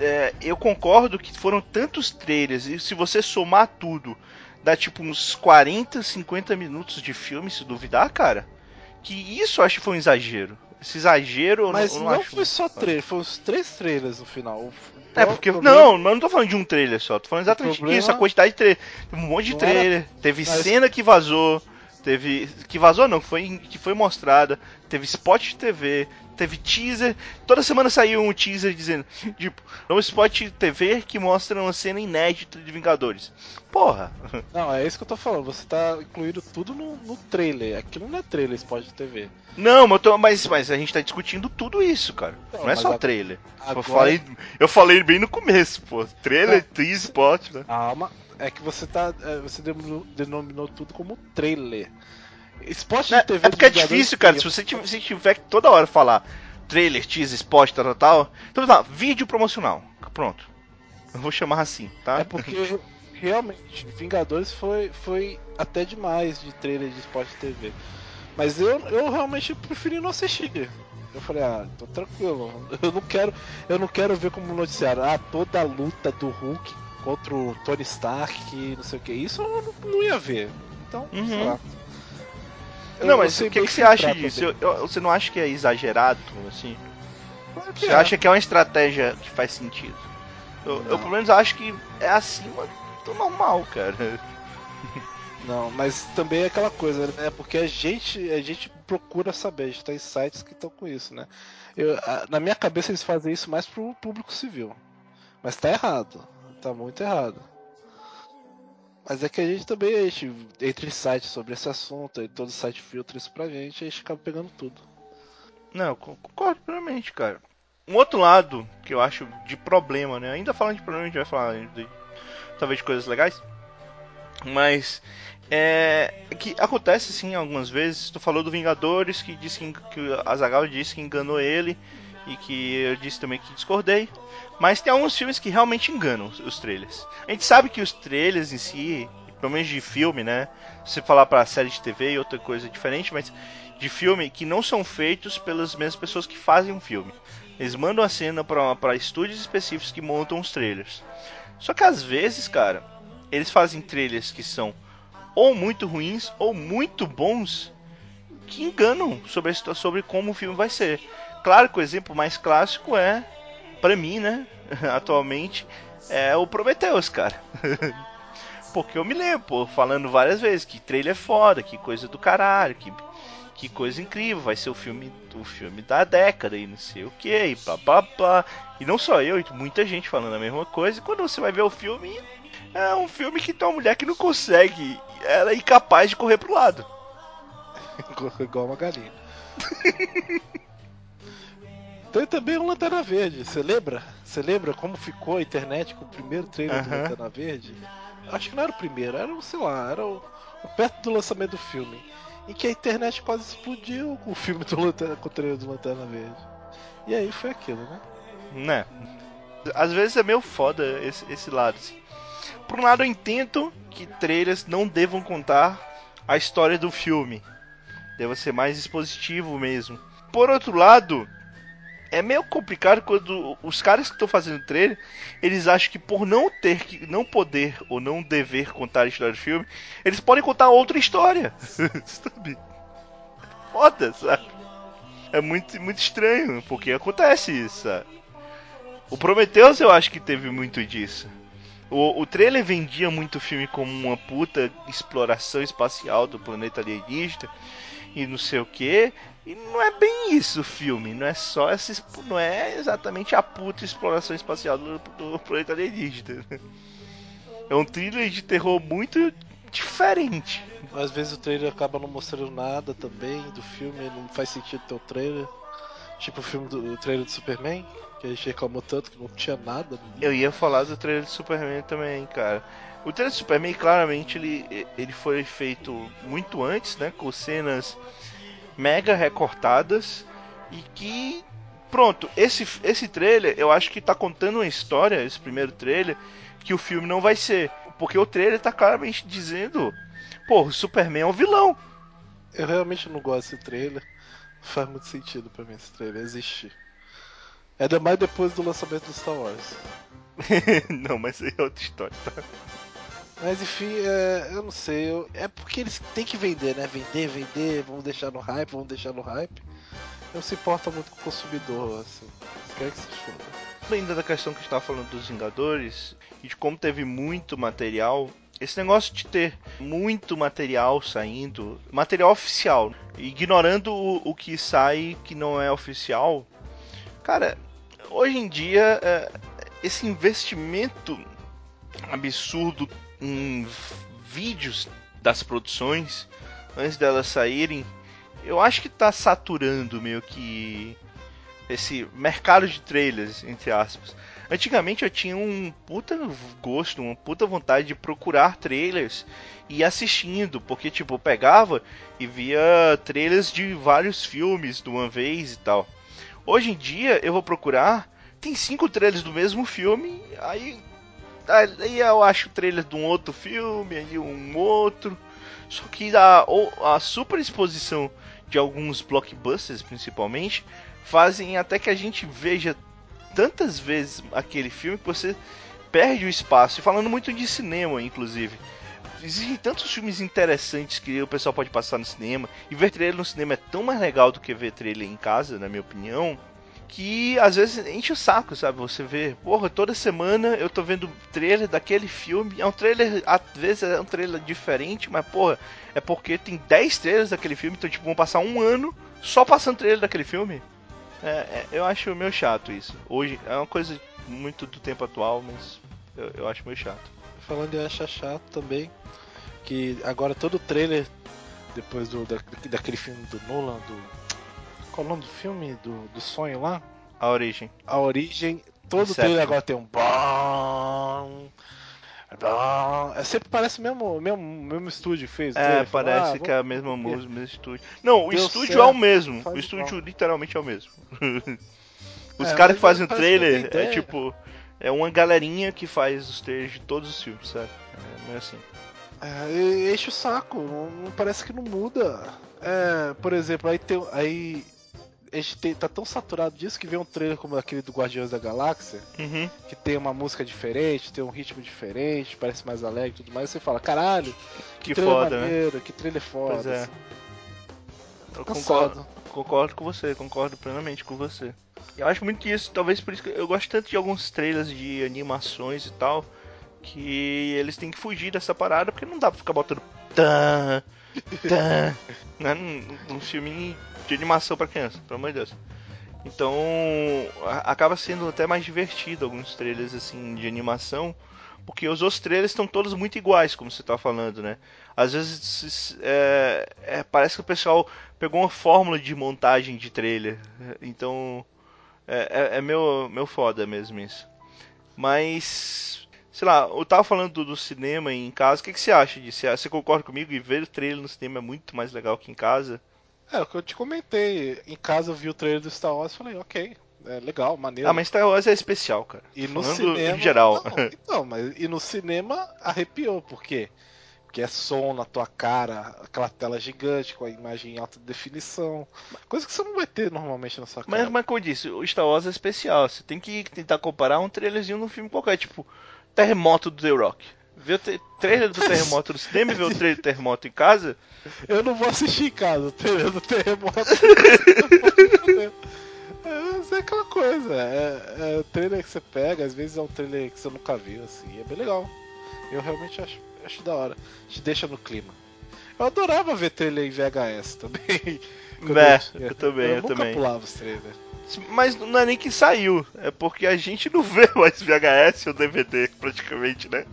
é, eu concordo que foram tantos trailers, e se você somar tudo, dá tipo uns 40, 50 minutos de filme, se duvidar, cara. Que isso eu acho que foi um exagero. Esse exagero Mas não, não, não foi só trailer, foram os três trailers no final. É, porque. Problema... Não, mas não tô falando de um trailer só, tô falando exatamente problema... disso, a quantidade de trailer. Teve um monte de não trailer, era... teve mas... cena que vazou, teve. Que vazou não, que foi, que foi mostrada, teve spot de TV, teve teaser. Toda semana saiu um teaser dizendo, tipo, um spot TV que mostra uma cena inédita de Vingadores. Porra! Não, é isso que eu tô falando. Você tá incluindo tudo no, no trailer. Aquilo não é trailer, spot TV. Não, mas, tô, mas, mas, a gente tá discutindo tudo isso, cara. Não, não é só a... trailer. Agora... Eu, falei, eu falei bem no começo, pô. Trailer, é. teaser, spot, né? Calma. É que você tá. É, você denominou tudo como trailer. Spot de TV É porque é difícil, cara. Se você tiver, se tiver que toda hora falar trailer, teaser, spot, tal, tal, tal. Então tá, vídeo promocional. Pronto. Eu vou chamar assim, tá? É porque realmente, Vingadores foi, foi até demais de trailer de spot de TV. Mas eu, eu realmente preferi não assistir. Eu falei, ah, tô tranquilo. Eu não quero, eu não quero ver como noticiário. Ah, toda a luta do Hulk contra o Tony Stark, não sei o que. Isso eu não, não ia ver. Então, uhum. sei lá. Não, mas o que, que você acha disso? Eu, eu, você não acha que é exagerado, assim? Claro você é. acha que é uma estratégia que faz sentido? Eu, eu, pelo menos acho que é acima do normal, cara. Não, mas também é aquela coisa, né? Porque a gente, a gente procura saber, a gente tem sites que estão com isso, né? Eu, a, na minha cabeça eles fazem isso mais pro público civil. Mas tá errado. Tá muito errado. Mas é que a gente também, a gente, entre sites sobre esse assunto, e todo site filtra isso pra gente, a gente acaba pegando tudo. Não, concordo plenamente, cara. Um outro lado que eu acho de problema, né? Ainda falando de problema, a gente vai falar de, talvez de coisas legais. Mas é que acontece sim algumas vezes. Tu falou do Vingadores que disse que, que a Zagal disse que enganou ele e que eu disse também que discordei. Mas tem alguns filmes que realmente enganam os, trailers. A gente sabe que os trailers em si, pelo menos de filme, né? Se falar para série de TV e outra coisa diferente, mas de filme que não são feitos pelas mesmas pessoas que fazem um filme. Eles mandam a cena para estúdios específicos que montam os trailers. Só que às vezes, cara, eles fazem trailers que são ou muito ruins ou muito bons que enganam sobre, a, sobre como o filme vai ser. Claro que o exemplo mais clássico é para mim, né, atualmente, é o Prometheus, cara. Porque eu me lembro, pô, falando várias vezes que trailer é foda, que coisa do caralho, que, que coisa incrível, vai ser o filme, o filme da década e não sei o que, e blá blá blá. E não só eu, muita gente falando a mesma coisa, e quando você vai ver o filme, é um filme que tem uma mulher que não consegue, ela é incapaz de correr pro lado. Igual uma galinha. Tem também o Lanterna Verde, você lembra? Você lembra como ficou a internet com o primeiro trailer do. Lanterna Verde? Acho que não era o primeiro, era o, sei lá, era o, o perto do lançamento do filme. Em que a internet quase explodiu com o filme do Lanterna, com o trailer do Lanterna Verde. E aí foi aquilo, né? Né? Às vezes é meio foda esse, esse lado. assim. Por um lado, eu entendo que trailers não devam contar a história do filme. Deva ser mais expositivo mesmo. Por outro lado, é meio complicado quando os caras que estão fazendo trailer, eles acham que por não ter que não poder ou não dever contar a história do filme, eles podem contar outra história. Sabe? Foda, sabe? É muito, muito estranho, porque acontece isso, sabe? O Prometheus eu acho que teve muito disso. O, o trailer vendia muito o filme como uma puta exploração espacial do planeta alienígena e não sei o que. E não é bem isso o filme, não é só essa, expo- não é exatamente a puta exploração espacial do, do planeta alienígena. É um thriller de terror muito diferente. Às vezes o trailer acaba não mostrando nada também do filme, não faz sentido ter o trailer. Tipo o filme do o trailer do Superman, que a gente reclamou tanto que não tinha nada. Eu ia falar do trailer de Superman também, cara. O trailer de Superman, claramente, ele, ele foi feito muito antes, né? Com cenas mega recortadas. E que. Pronto, esse, esse trailer, eu acho que tá contando uma história, esse primeiro trailer, que o filme não vai ser. Porque o trailer tá claramente dizendo. Pô, o Superman é um vilão. Eu realmente não gosto desse trailer. Não faz muito sentido pra mim esse trailer existir. Ainda mais depois do lançamento do Star Wars. não, mas aí é outra história, tá? Mas enfim, é, eu não sei. eu- é porque eles têm que vender, né? Vender, vender, vamos deixar no hype, vamos deixar no hype. Não se importa muito com o consumidor, assim. Quer que se foda. ainda da questão que a gente tava falando dos Vingadores e de como teve muito material. Esse negócio de ter muito material saindo, material oficial, ignorando o, o que sai que não é oficial, cara, hoje em dia é, esse investimento absurdo em vídeos das produções antes delas saírem, eu acho que tá saturando meio que esse mercado de trailers, entre aspas. Antigamente eu tinha um puta gosto, uma puta vontade de procurar trailers e assistindo, porque tipo, eu pegava e via trailers de vários filmes de uma vez e tal. Hoje em dia eu vou procurar, tem cinco trailers do mesmo filme, aí aí eu acho o trailer de um outro filme, aí um outro. Só que a, a super exposição de alguns blockbusters, principalmente, fazem até que a gente veja tantas vezes aquele filme que você perde o espaço. E falando muito de cinema, inclusive. Existem tantos filmes interessantes que o pessoal pode passar no cinema. E ver trailer no cinema é tão mais legal do que ver trailer em casa, na minha opinião. Que às vezes enche o saco, sabe? Você vê, porra, toda semana eu tô vendo trailer daquele filme. É um trailer, às vezes é um trailer diferente, mas porra, é porque tem 10 trailers daquele filme, então tipo, vão passar um ano só passando trailer daquele filme. É, é, eu acho meio chato isso. Hoje é uma coisa muito do tempo atual, mas eu, eu acho meio chato. Falando em achar chato também, que agora todo trailer, depois do, da, daquele filme do Nolan, do. Qual o nome do filme? Do, do sonho lá? A origem. A origem. Todo trailer agora tem um bom. bom. É, sempre parece o mesmo, mesmo, mesmo estúdio que fez. o É. Fala, parece ah, que é a mesma música, o mesmo estúdio. Não, o Deu estúdio certo, é o mesmo. O estúdio igual. literalmente é o mesmo. Os É, caras que fazem o não trailer é tipo. É uma galerinha que faz os trailers de todos os filmes, sabe? É meio assim. É, enche o saco, não, não- parece que não muda. É, por exemplo, aí tem. Aí. A gente tá tão saturado disso que vem um trailer como aquele do Guardiões da Galáxia, Uhum. que tem uma música diferente, tem um ritmo diferente, parece mais alegre e tudo mais. Você fala, caralho, Que trailer foda, né? maneiro, que trailer foda. Pois é. assim. Eu concordo, concordo com você, concordo plenamente com você. Eu acho muito isso, talvez por isso que eu gosto tanto de alguns trailers de animações e tal, que eles têm que fugir dessa parada, porque não dá pra ficar botando tan, tan, né, num filme de animação pra criança, pelo amor de Deus. Então, a- acaba sendo até mais divertido alguns trailers assim de animação, Porque os outros trailers estão todos muito iguais, como você tá falando, né? Às vezes é, é, parece que o pessoal pegou uma fórmula de montagem de trailer. Então é, é, é meu, meu foda mesmo isso. Mas, sei lá, eu tava falando do, do cinema em casa, o que, que você acha disso? Você concorda comigo? E ver o trailer no cinema é muito mais legal que em casa? É, o que eu te comentei. Em casa eu vi o trailer do Star Wars e falei, ok, é legal, maneiro. Ah, mas Star Wars é especial, cara. E no Falando cinema. Em geral. Não, então, mas e no cinema arrepiou, por quê? Porque é som na tua cara, aquela tela gigante com a imagem em alta definição. Coisa que você não vai ter normalmente na sua cara. Mas, mas como eu disse, o Star Wars é especial. Você tem que tentar comparar um trailerzinho num filme qualquer, tipo Terremoto do The Rock. Ver o trailer do terremoto no cinema e ver o trailer do terremoto em casa. Eu não vou assistir em casa o trailer do terremoto. é, é aquela coisa, é, é o trailer que você pega, às vezes é um trailer que você nunca viu, assim, é bem legal. Eu realmente acho, acho da hora. Te deixa no clima. Eu adorava ver trailer em VHS também. É, eu, eu, também, eu, eu nunca também. pulava os trailers. Mas não é nem que saiu, é porque a gente não vê mais VHS ou DVD, praticamente, né?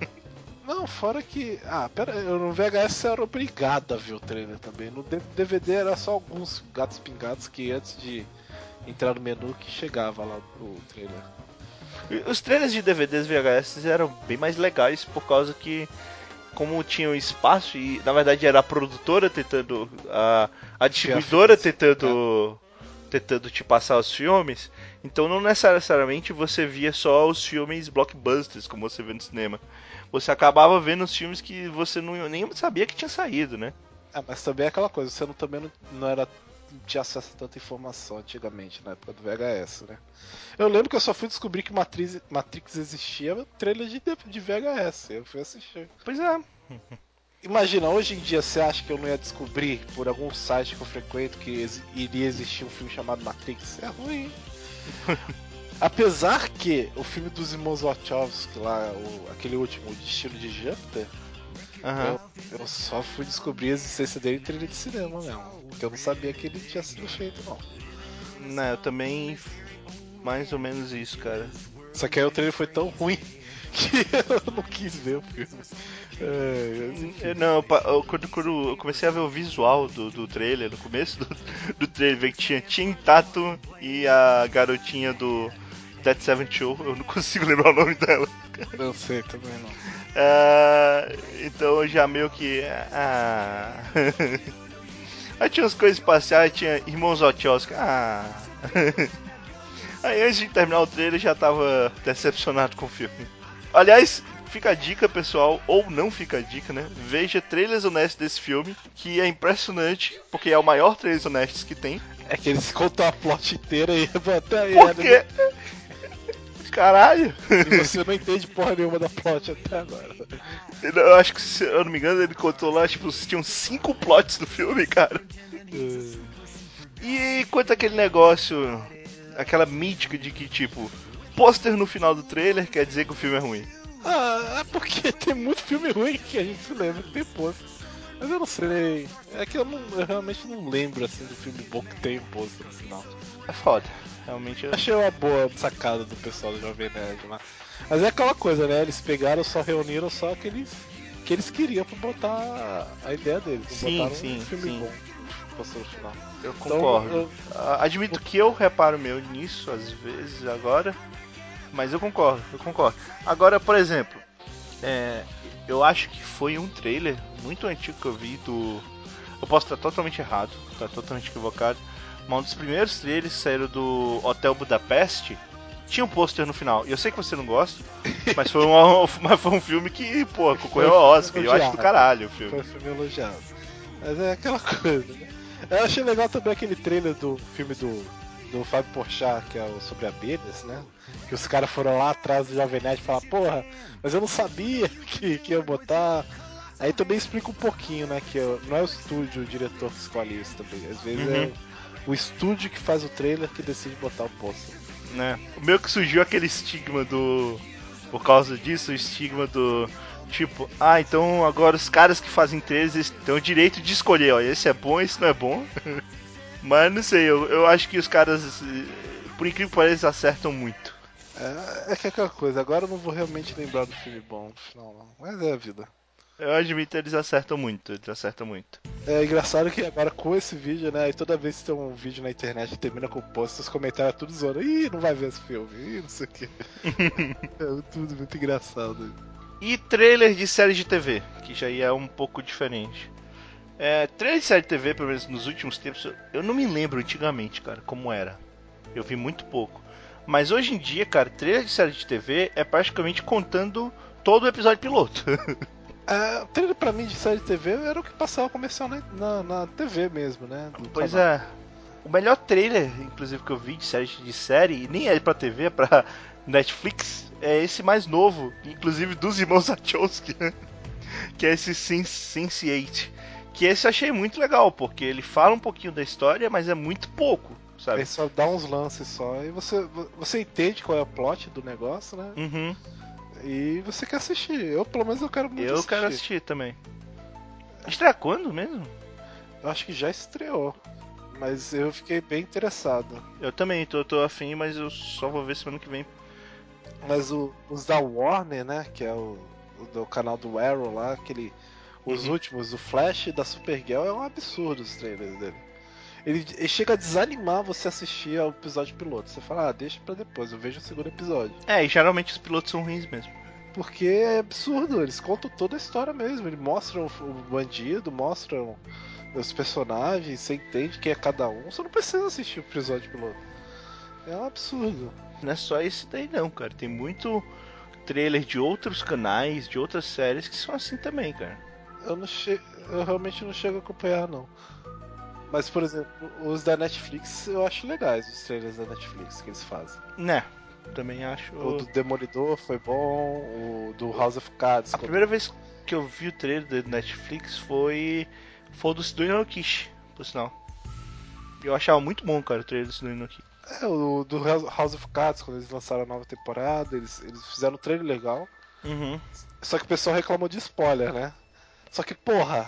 Não, fora que. Ah, pera, eu no VHS era obrigado a ver o trailer também. No DVD era só alguns gatos pingados que antes de entrar no menu que chegava lá o trailer. Os trailers de DVDs VHS eram bem mais legais por causa que como tinham espaço e na verdade era a produtora tentando a, a distribuidora tentando é. Tentando te passar os filmes, então não necessariamente você via só os filmes blockbusters como você vê no cinema você acabava vendo os filmes que você não, nem sabia que tinha saído, né? É, mas também é aquela coisa, você não, também não, não era não tinha acesso a tanta informação antigamente, na época do VHS, né? Eu lembro que eu só fui descobrir que Matrix, Matrix existia no trailer de, de VHS. Eu fui assistir. Pois é. Imagina, hoje em dia você acha que eu não ia descobrir por algum site que eu frequento que ex iria existir um filme chamado Matrix? É ruim. Apesar que o filme dos irmãos Wachowski lá, o, aquele último, o Destino de Júpiter, uhum. eu, eu, só fui descobrir a existência dele em trilha de cinema mesmo. Porque eu não sabia que ele tinha sido feito, não. Não, eu também. Mais ou menos isso, cara. Só que aí o trailer foi tão ruim que eu não quis ver o filme. É, não, eu, quando, quando, eu comecei a ver o visual do, do trailer, no começo do, do trailer, que tinha Tim Tato e a garotinha do Dead Seven Show, eu não consigo lembrar o nome dela. Não sei também não. Uh, então já meio que. Uh, Aí tinha as coisas espaciais, tinha Irmãos Wachowski. Ah. Aí antes de terminar o trailer já tava decepcionado com o filme. Aliás, fica a dica, pessoal, ou não fica a dica, né? Veja trailers honestos desse filme, que é impressionante, porque é o maior trailer honestos que tem. É que eles contam a plot inteira e até aí. Por quê? Né? Caralho! E você não entende porra nenhuma da plot até agora. Eu acho que, se eu não me engano, ele contou lá, tipo, tinham cinco plots no filme, cara. E quanto aquele negócio, aquela mítica de que, tipo, pôster no final do trailer quer dizer que o filme é ruim. Ah, é porque tem muito filme ruim que a gente se lembra que tem pôster. Mas eu não sei. É que eu, não, eu realmente não lembro assim do filme bom que tem pôster no final. É foda. Realmente eu... Achei uma boa sacada do pessoal do Jovem Nerd lá. Mas é aquela coisa, né? Eles pegaram, só reuniram só aqueles que eles queriam pra botar a ideia deles. Sim, sim, um filme sim. bom passou no final. Eu então, concordo. Então, eu... Admito que eu reparo meu nisso às vezes agora, mas eu concordo, eu concordo. Agora, por exemplo, é, eu acho que foi um trailer muito antigo que eu vi do. Eu posso estar totalmente errado, estar totalmente equivocado um dos primeiros trailers saíram do Hotel Budapeste. Tinha um pôster no final. E eu sei que você não gosta, mas foi um, mas foi um filme que, pô, concorreu ao Oscar. Eu acho do caralho o filme. Foi um filme elogiado. Mas é aquela coisa, né? Eu achei legal também aquele trailer do filme do, do Fábio Porchat, que é o sobre abelhas, né? Que os caras foram lá atrás do Jovem Nerd e falaram, porra, mas eu não sabia que, que ia botar. Aí também explica um pouquinho, né? Que não é o estúdio, o diretor que escolhe isso também. Às vezes uhum. é o estúdio que faz o trailer que decide botar o pôster. Né? O meu que surgiu aquele estigma do. Por causa disso, o estigma do. Tipo, ah, então agora os caras que fazem trailers têm o direito de escolher, ó, esse é bom, esse não é bom. Mas não sei, eu, eu acho que os caras, por incrível que pareça, acertam muito. É, é que é aquela coisa, agora eu não vou realmente lembrar do filme bom no final, não. Mas é a vida. Eu admito, eles acertam muito, eles acertam muito. É engraçado que agora com esse vídeo, né? E toda vez que tem um vídeo na internet que termina com o post, os comentários tudo zoando. Ih, não vai ver esse filme. Ih, não sei o que. é tudo muito engraçado. E trailer de séries de TV, que já é um pouco diferente. É, trailer de série de TV, pelo menos nos últimos tempos, eu não me lembro antigamente, cara, como era. Eu vi muito pouco. Mas hoje em dia, cara, trailer de série de TV é praticamente contando todo o episódio piloto. É, trailer pra mim de série de TV era o que passava comercial na, na, na TV mesmo, né? pois canal. é. O melhor trailer, inclusive, que eu vi de série de série, e nem é pra TV, é pra Netflix, é esse mais novo, inclusive dos irmãos Wachowski, né? que é esse Sense8. Que esse eu achei muito legal, porque ele fala um pouquinho da história, mas é muito pouco, sabe? Ele só dá uns lances só, e você, você entende qual é o plot do negócio, né? Uhum. E você quer assistir. Eu, pelo menos, eu quero muito eu assistir. Eu quero assistir também. Estreia quando mesmo? Eu acho que já estreou. Mas eu fiquei bem interessado. Eu também, tô, tô afim, mas eu só vou ver semana que vem. Mas o, os da Warner, né? Que é o, o do canal do Arrow lá, aquele. Os uhum. últimos, o Flash da Supergirl, é um absurdo os trailers dele. Ele, ele, chega a desanimar você assistir ao episódio piloto. Você fala, ah, deixa pra depois, eu vejo o segundo episódio. É, e geralmente os pilotos são ruins mesmo. Porque é absurdo, eles contam toda a história mesmo. Eles mostram o bandido, mostram os personagens, você entende quem é cada um. Você não precisa assistir o episódio piloto. É um absurdo. Não é só esse daí não, cara. Tem muito trailer de outros canais, de outras séries que são assim também, cara. Eu não che... eu realmente não chego a acompanhar não. Mas, por exemplo, os da Netflix eu acho legais, os trailers da Netflix que eles fazem. Né, também acho. O do Demolidor foi bom, o do House of Cards. A primeira vez que eu vi o trailer da Netflix foi. Foi do do Inokishi, por sinal. Eu achava muito bom, cara, o trailer do Inokishi. É, o do House of Cards, quando eles lançaram a nova temporada, eles, eles fizeram um trailer legal. Uhum. Só que o pessoal reclamou de spoiler, né? Só que, porra,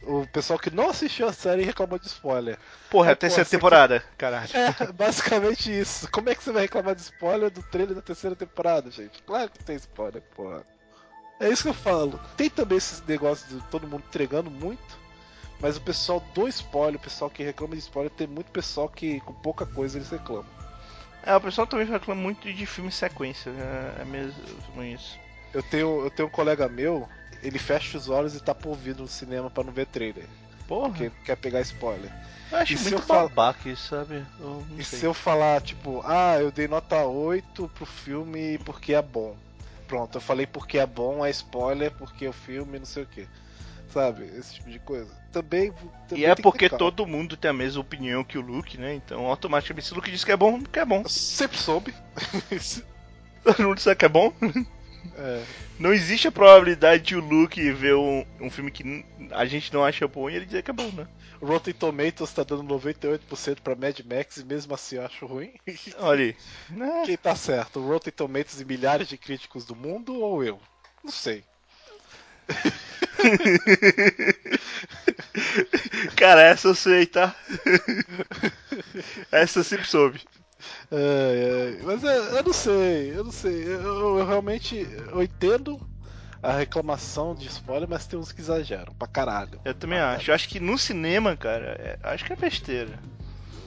o pessoal que não assistiu a série reclamou de spoiler. Porra, é a terceira porra, temporada, que... caralho. É, basicamente isso. Como é que você vai reclamar de spoiler do trailer da terceira temporada, gente? Claro que tem spoiler, porra. É isso que eu falo. Tem também esses negócios de todo mundo entregando muito, mas o pessoal do spoiler, o pessoal que reclama de spoiler, tem muito pessoal que com pouca coisa eles reclamam. É, o pessoal também reclama muito de filme sequência, é, é mesmo isso. Eu tenho, eu tenho um colega meu ele fecha os olhos e tapa o ouvido no cinema para não ver trailer. Porra. Porque quer pegar spoiler. Eu acho e muito babaca isso, sabe? e sei. se eu falar, tipo, ah, eu dei nota 8 pro filme porque é bom. Pronto, eu falei porque é bom, é spoiler, porque o filme não sei o que. Sabe? Esse tipo de coisa. Também. também e é porque todo mundo tem a mesma opinião que o Luke, né? Então automaticamente se o Luke diz que é bom, que é bom. Eu sempre soube. Todo mundo sabe que é bom? É. Não existe a probabilidade de o Luke ver um, um filme que a gente não acha bom e ele dizer que é bom, né? O Rotten Tomatoes tá dando 98% pra Mad Max e mesmo assim eu acho ruim. Olha aí. Quem tá certo? O Rotten Tomatoes e milhares de críticos do mundo ou eu? Não sei. Cara, essa eu sei, tá? essa eu sempre soube. É, é, mas é, eu não sei, eu não sei. Eu, eu, realmente eu entendo a reclamação de spoiler, mas tem uns que exageram pra caralho. Eu também ah, acho. Eu acho que no cinema, cara, é, acho que é besteira.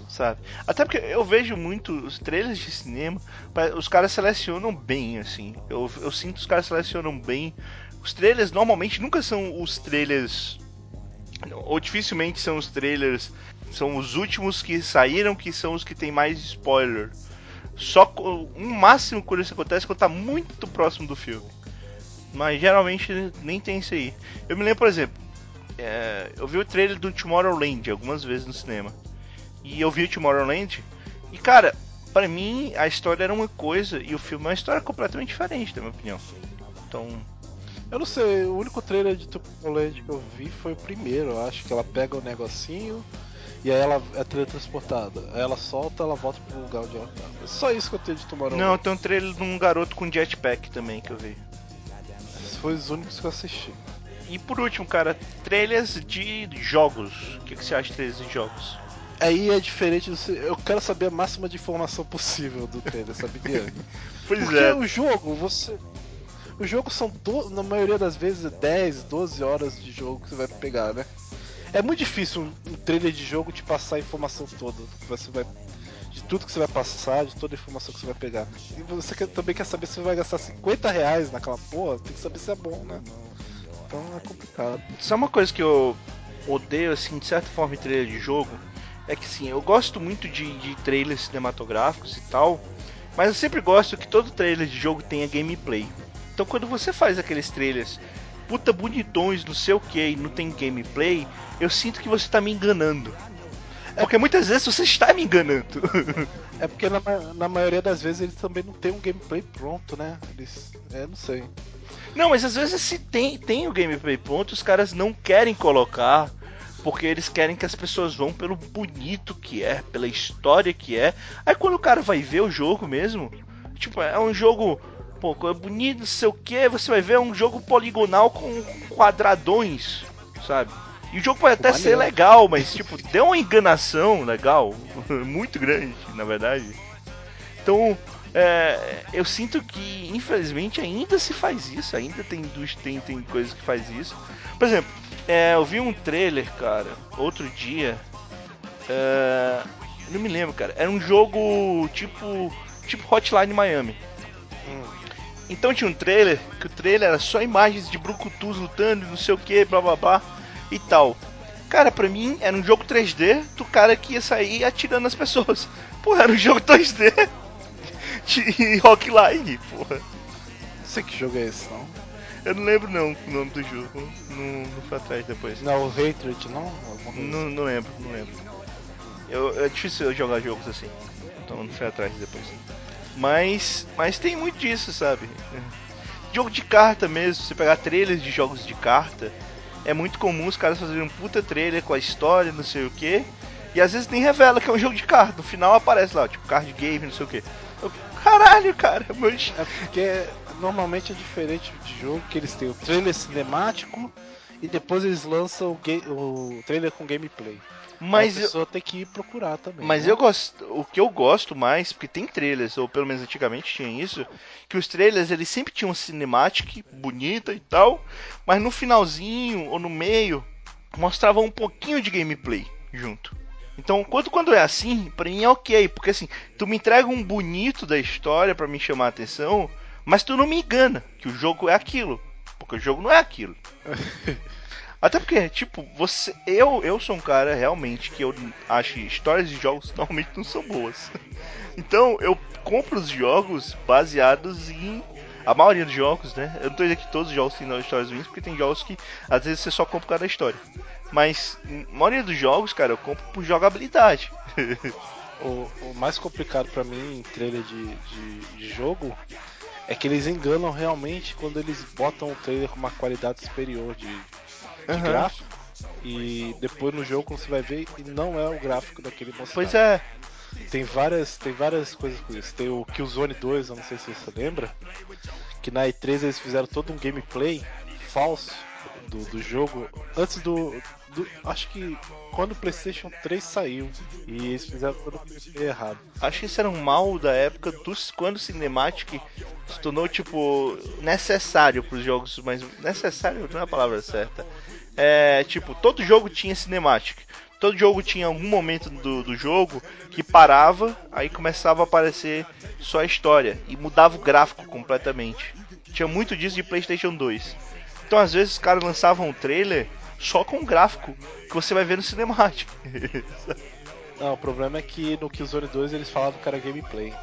Sabe? Até porque eu vejo muito os trailers de cinema, os caras selecionam bem, assim. Eu, eu sinto que os caras selecionam bem. Os trailers normalmente nunca são os trailers. Ou dificilmente são os trailers são os últimos que saíram que são os que tem mais spoiler. Só um máximo quando isso acontece quando tá muito próximo do filme. Mas geralmente nem tem isso aí. Eu me lembro, por exemplo, é, eu vi o trailer do Tomorrowland algumas vezes no cinema. E eu vi o Tomorrowland e cara, para mim a história era uma coisa e o filme é uma história completamente diferente, na minha opinião. Então, eu não sei, o único trailer de Tomorrowland que eu vi foi o primeiro. Eu acho que ela pega o negocinho e aí ela é teletransportada. Aí ela solta, ela volta pro lugar onde ela tá. É só isso que eu tenho de Tubarão. Não, tem um trailer de um garoto com jetpack também que eu vi. Esses foram os únicos que eu assisti. E por último, cara, trailers de jogos. O que, que você acha de trailers de jogos? aí é diferente do. Eu quero saber a máxima de informação possível do trailer, sabe? pois Porque é. o jogo, você. O jogo são, do... na maioria das vezes, 10, 12 horas de jogo que você vai pegar, né? É muito difícil um, um trailer de jogo te passar a informação toda. Você vai. De tudo que você vai passar, de toda a informação que você vai pegar. E você quer, também quer saber se você vai gastar 50 reais naquela porra, tem que saber se é bom, né? Então é complicado. Só uma coisa que eu odeio, assim, de certa forma, em trailer de jogo, é que, sim, eu gosto muito de, de trailers cinematográficos e tal, mas eu sempre gosto que todo trailer de jogo tenha gameplay. Então, quando você faz aqueles trailers puta bonitões, não sei o que, e não tem gameplay, eu sinto que você tá me enganando. É porque muitas vezes você está me enganando. É porque na, na maioria das vezes eles também não tem um gameplay pronto, né? Eles. É, não sei. Não, mas às vezes se tem, tem o gameplay pronto, os caras não querem colocar. Porque eles querem que as pessoas vão pelo bonito que é, pela história que é. Aí quando o cara vai ver o jogo mesmo, tipo, é um jogo pô, é bonito, não sei o que, você vai ver um jogo poligonal com quadradões, sabe? E o jogo pode até ser legal, mas tipo, deu uma enganação legal, muito grande, na verdade. Então, é, eu sinto que infelizmente ainda se faz isso, ainda tem, tem, tem coisas que faz isso. Por exemplo, é, eu vi um trailer, cara, outro dia. É, não me lembro, cara. Era um jogo tipo tipo Hotline Miami. Hum. Então tinha um trailer, que o trailer era só imagens de brucutus lutando, não sei o que, blá blá blá e tal. Cara, pra mim era um jogo 3D do cara que ia sair atirando as pessoas. Porra, era um jogo 2D de Rockline, porra. Não sei que jogo é esse, não. Eu não lembro não o nome do jogo. Não, não foi atrás depois. Não, o Hatred não? Não, não lembro, não lembro. Eu, é difícil eu jogar jogos assim. Então não fui atrás depois. Mas, mas tem muito disso, sabe? Jogo de carta mesmo, você pegar trailers de jogos de carta, é muito comum os caras fazerem um puta trailer com a história, não sei o que, e às vezes nem revela que é um jogo de carta. No final aparece lá, tipo, card game, não sei o que. Caralho, cara, mas... É porque normalmente é diferente de jogo, que eles têm o trailer cinemático e depois eles lançam o, o trailer com gameplay. Mas a pessoa eu... tem que ir procurar também. Mas né? eu gosto. O que eu gosto mais, porque tem trailers, ou pelo menos antigamente tinha isso, que os trailers eles sempre tinham cinematic bonita e tal, mas no finalzinho ou no meio mostravam um pouquinho de gameplay junto. Então, quando, quando é assim, pra mim é ok, porque assim, tu me entrega um bonito da história para me chamar a atenção, mas tu não me engana que o jogo é aquilo, porque o jogo não é aquilo. Até porque, tipo, você. Eu, eu sou um cara realmente que eu acho histórias de jogos normalmente não são boas. Então eu compro os jogos baseados em. A maioria dos jogos, né? Eu não tô dizendo que todos os jogos têm histórias ruins, porque tem jogos que às vezes você só compra por causa da história. Mas a maioria dos jogos, cara, eu compro por jogabilidade. o, o, mais complicado para mim em trailer de, de, de jogo é que eles enganam realmente quando eles botam o trailer com uma qualidade superior de, de uhum. gráfico e depois no jogo você vai ver e não é o gráfico daquele mostrado. Pois é. Tem várias, tem várias coisas com isso. Tem o Killzone 2, eu não sei se você lembra, que na E3 eles fizeram todo um gameplay falso do, do jogo antes do, do, Acho que quando o PlayStation 3 saiu e eles fizeram todo o gameplay errado. Acho que isso era um mal da época dos quando o Cinematic se tornou tipo necessário para os jogos, mas necessário não é a palavra certa é, tipo, todo jogo tinha cinematic. Todo jogo tinha algum momento do, do jogo que parava, aí começava a aparecer só a história e mudava o gráfico completamente. Tinha muito disso de PlayStation 2. Então, às vezes, os caras lançavam um trailer só com o gráfico que você vai ver no cinematic. Não, o problema é que no Killzone 2 eles falavam que era gameplay.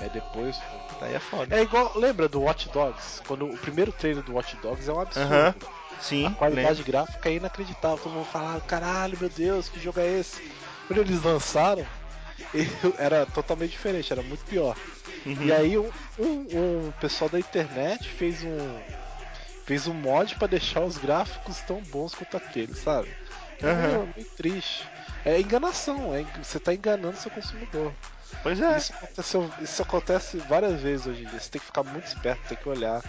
É depois. Daí é foda. É igual, lembra do Watch Dogs? Quando o primeiro trailer do Watch Dogs é um absurdo. Uh -huh. Sim, a qualidade gráfica é inacreditável. Todo mundo fala, caralho, meu Deus, que jogo é esse? Quando eles lançaram, era totalmente diferente, era muito pior. Uhum. E aí um, um, um, pessoal da internet fez um fez um mod para deixar os gráficos tão bons quanto aqueles, sabe? Uhum. É meio triste. É enganação, é, você tá enganando seu consumidor. Pois é. Isso, isso acontece várias vezes hoje em dia. Você tem que ficar muito esperto, tem que olhar.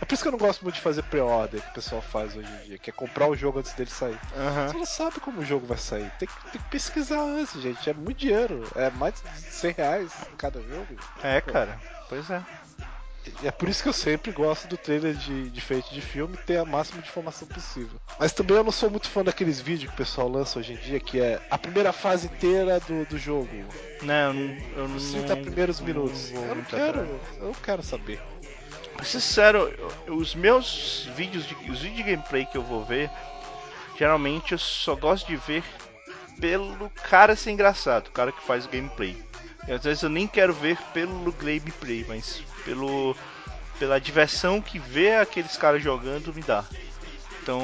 É por isso que eu não gosto muito de fazer pre-order que o pessoal faz hoje em dia, que é comprar o jogo antes dele sair. Aham. Você não sabe como o jogo vai sair. Tem que, tem que pesquisar antes, gente. É muito dinheiro. É mais de 100 reais cada jogo. É, cara. Pois é. É por isso que eu sempre gosto do trailer de, de feito de filme ter a máxima de informação possível. Mas também eu não sou muito fã daqueles vídeos que o pessoal lança hoje em dia, que é a primeira fase inteira do, do jogo. Não, eu não. Não Os 30 primeiros minutos. vou Eu não quero. atrás. Eu não quero saber. Pra ser sincero, os meus vídeos de, os vídeos de gameplay que eu vou ver, geralmente eu só gosto de ver pelo cara ser engraçado, o cara que faz o gameplay. Às vezes eu nem quero ver pelo gameplay, mas pelo pela diversão que ver aqueles caras jogando me dá. Então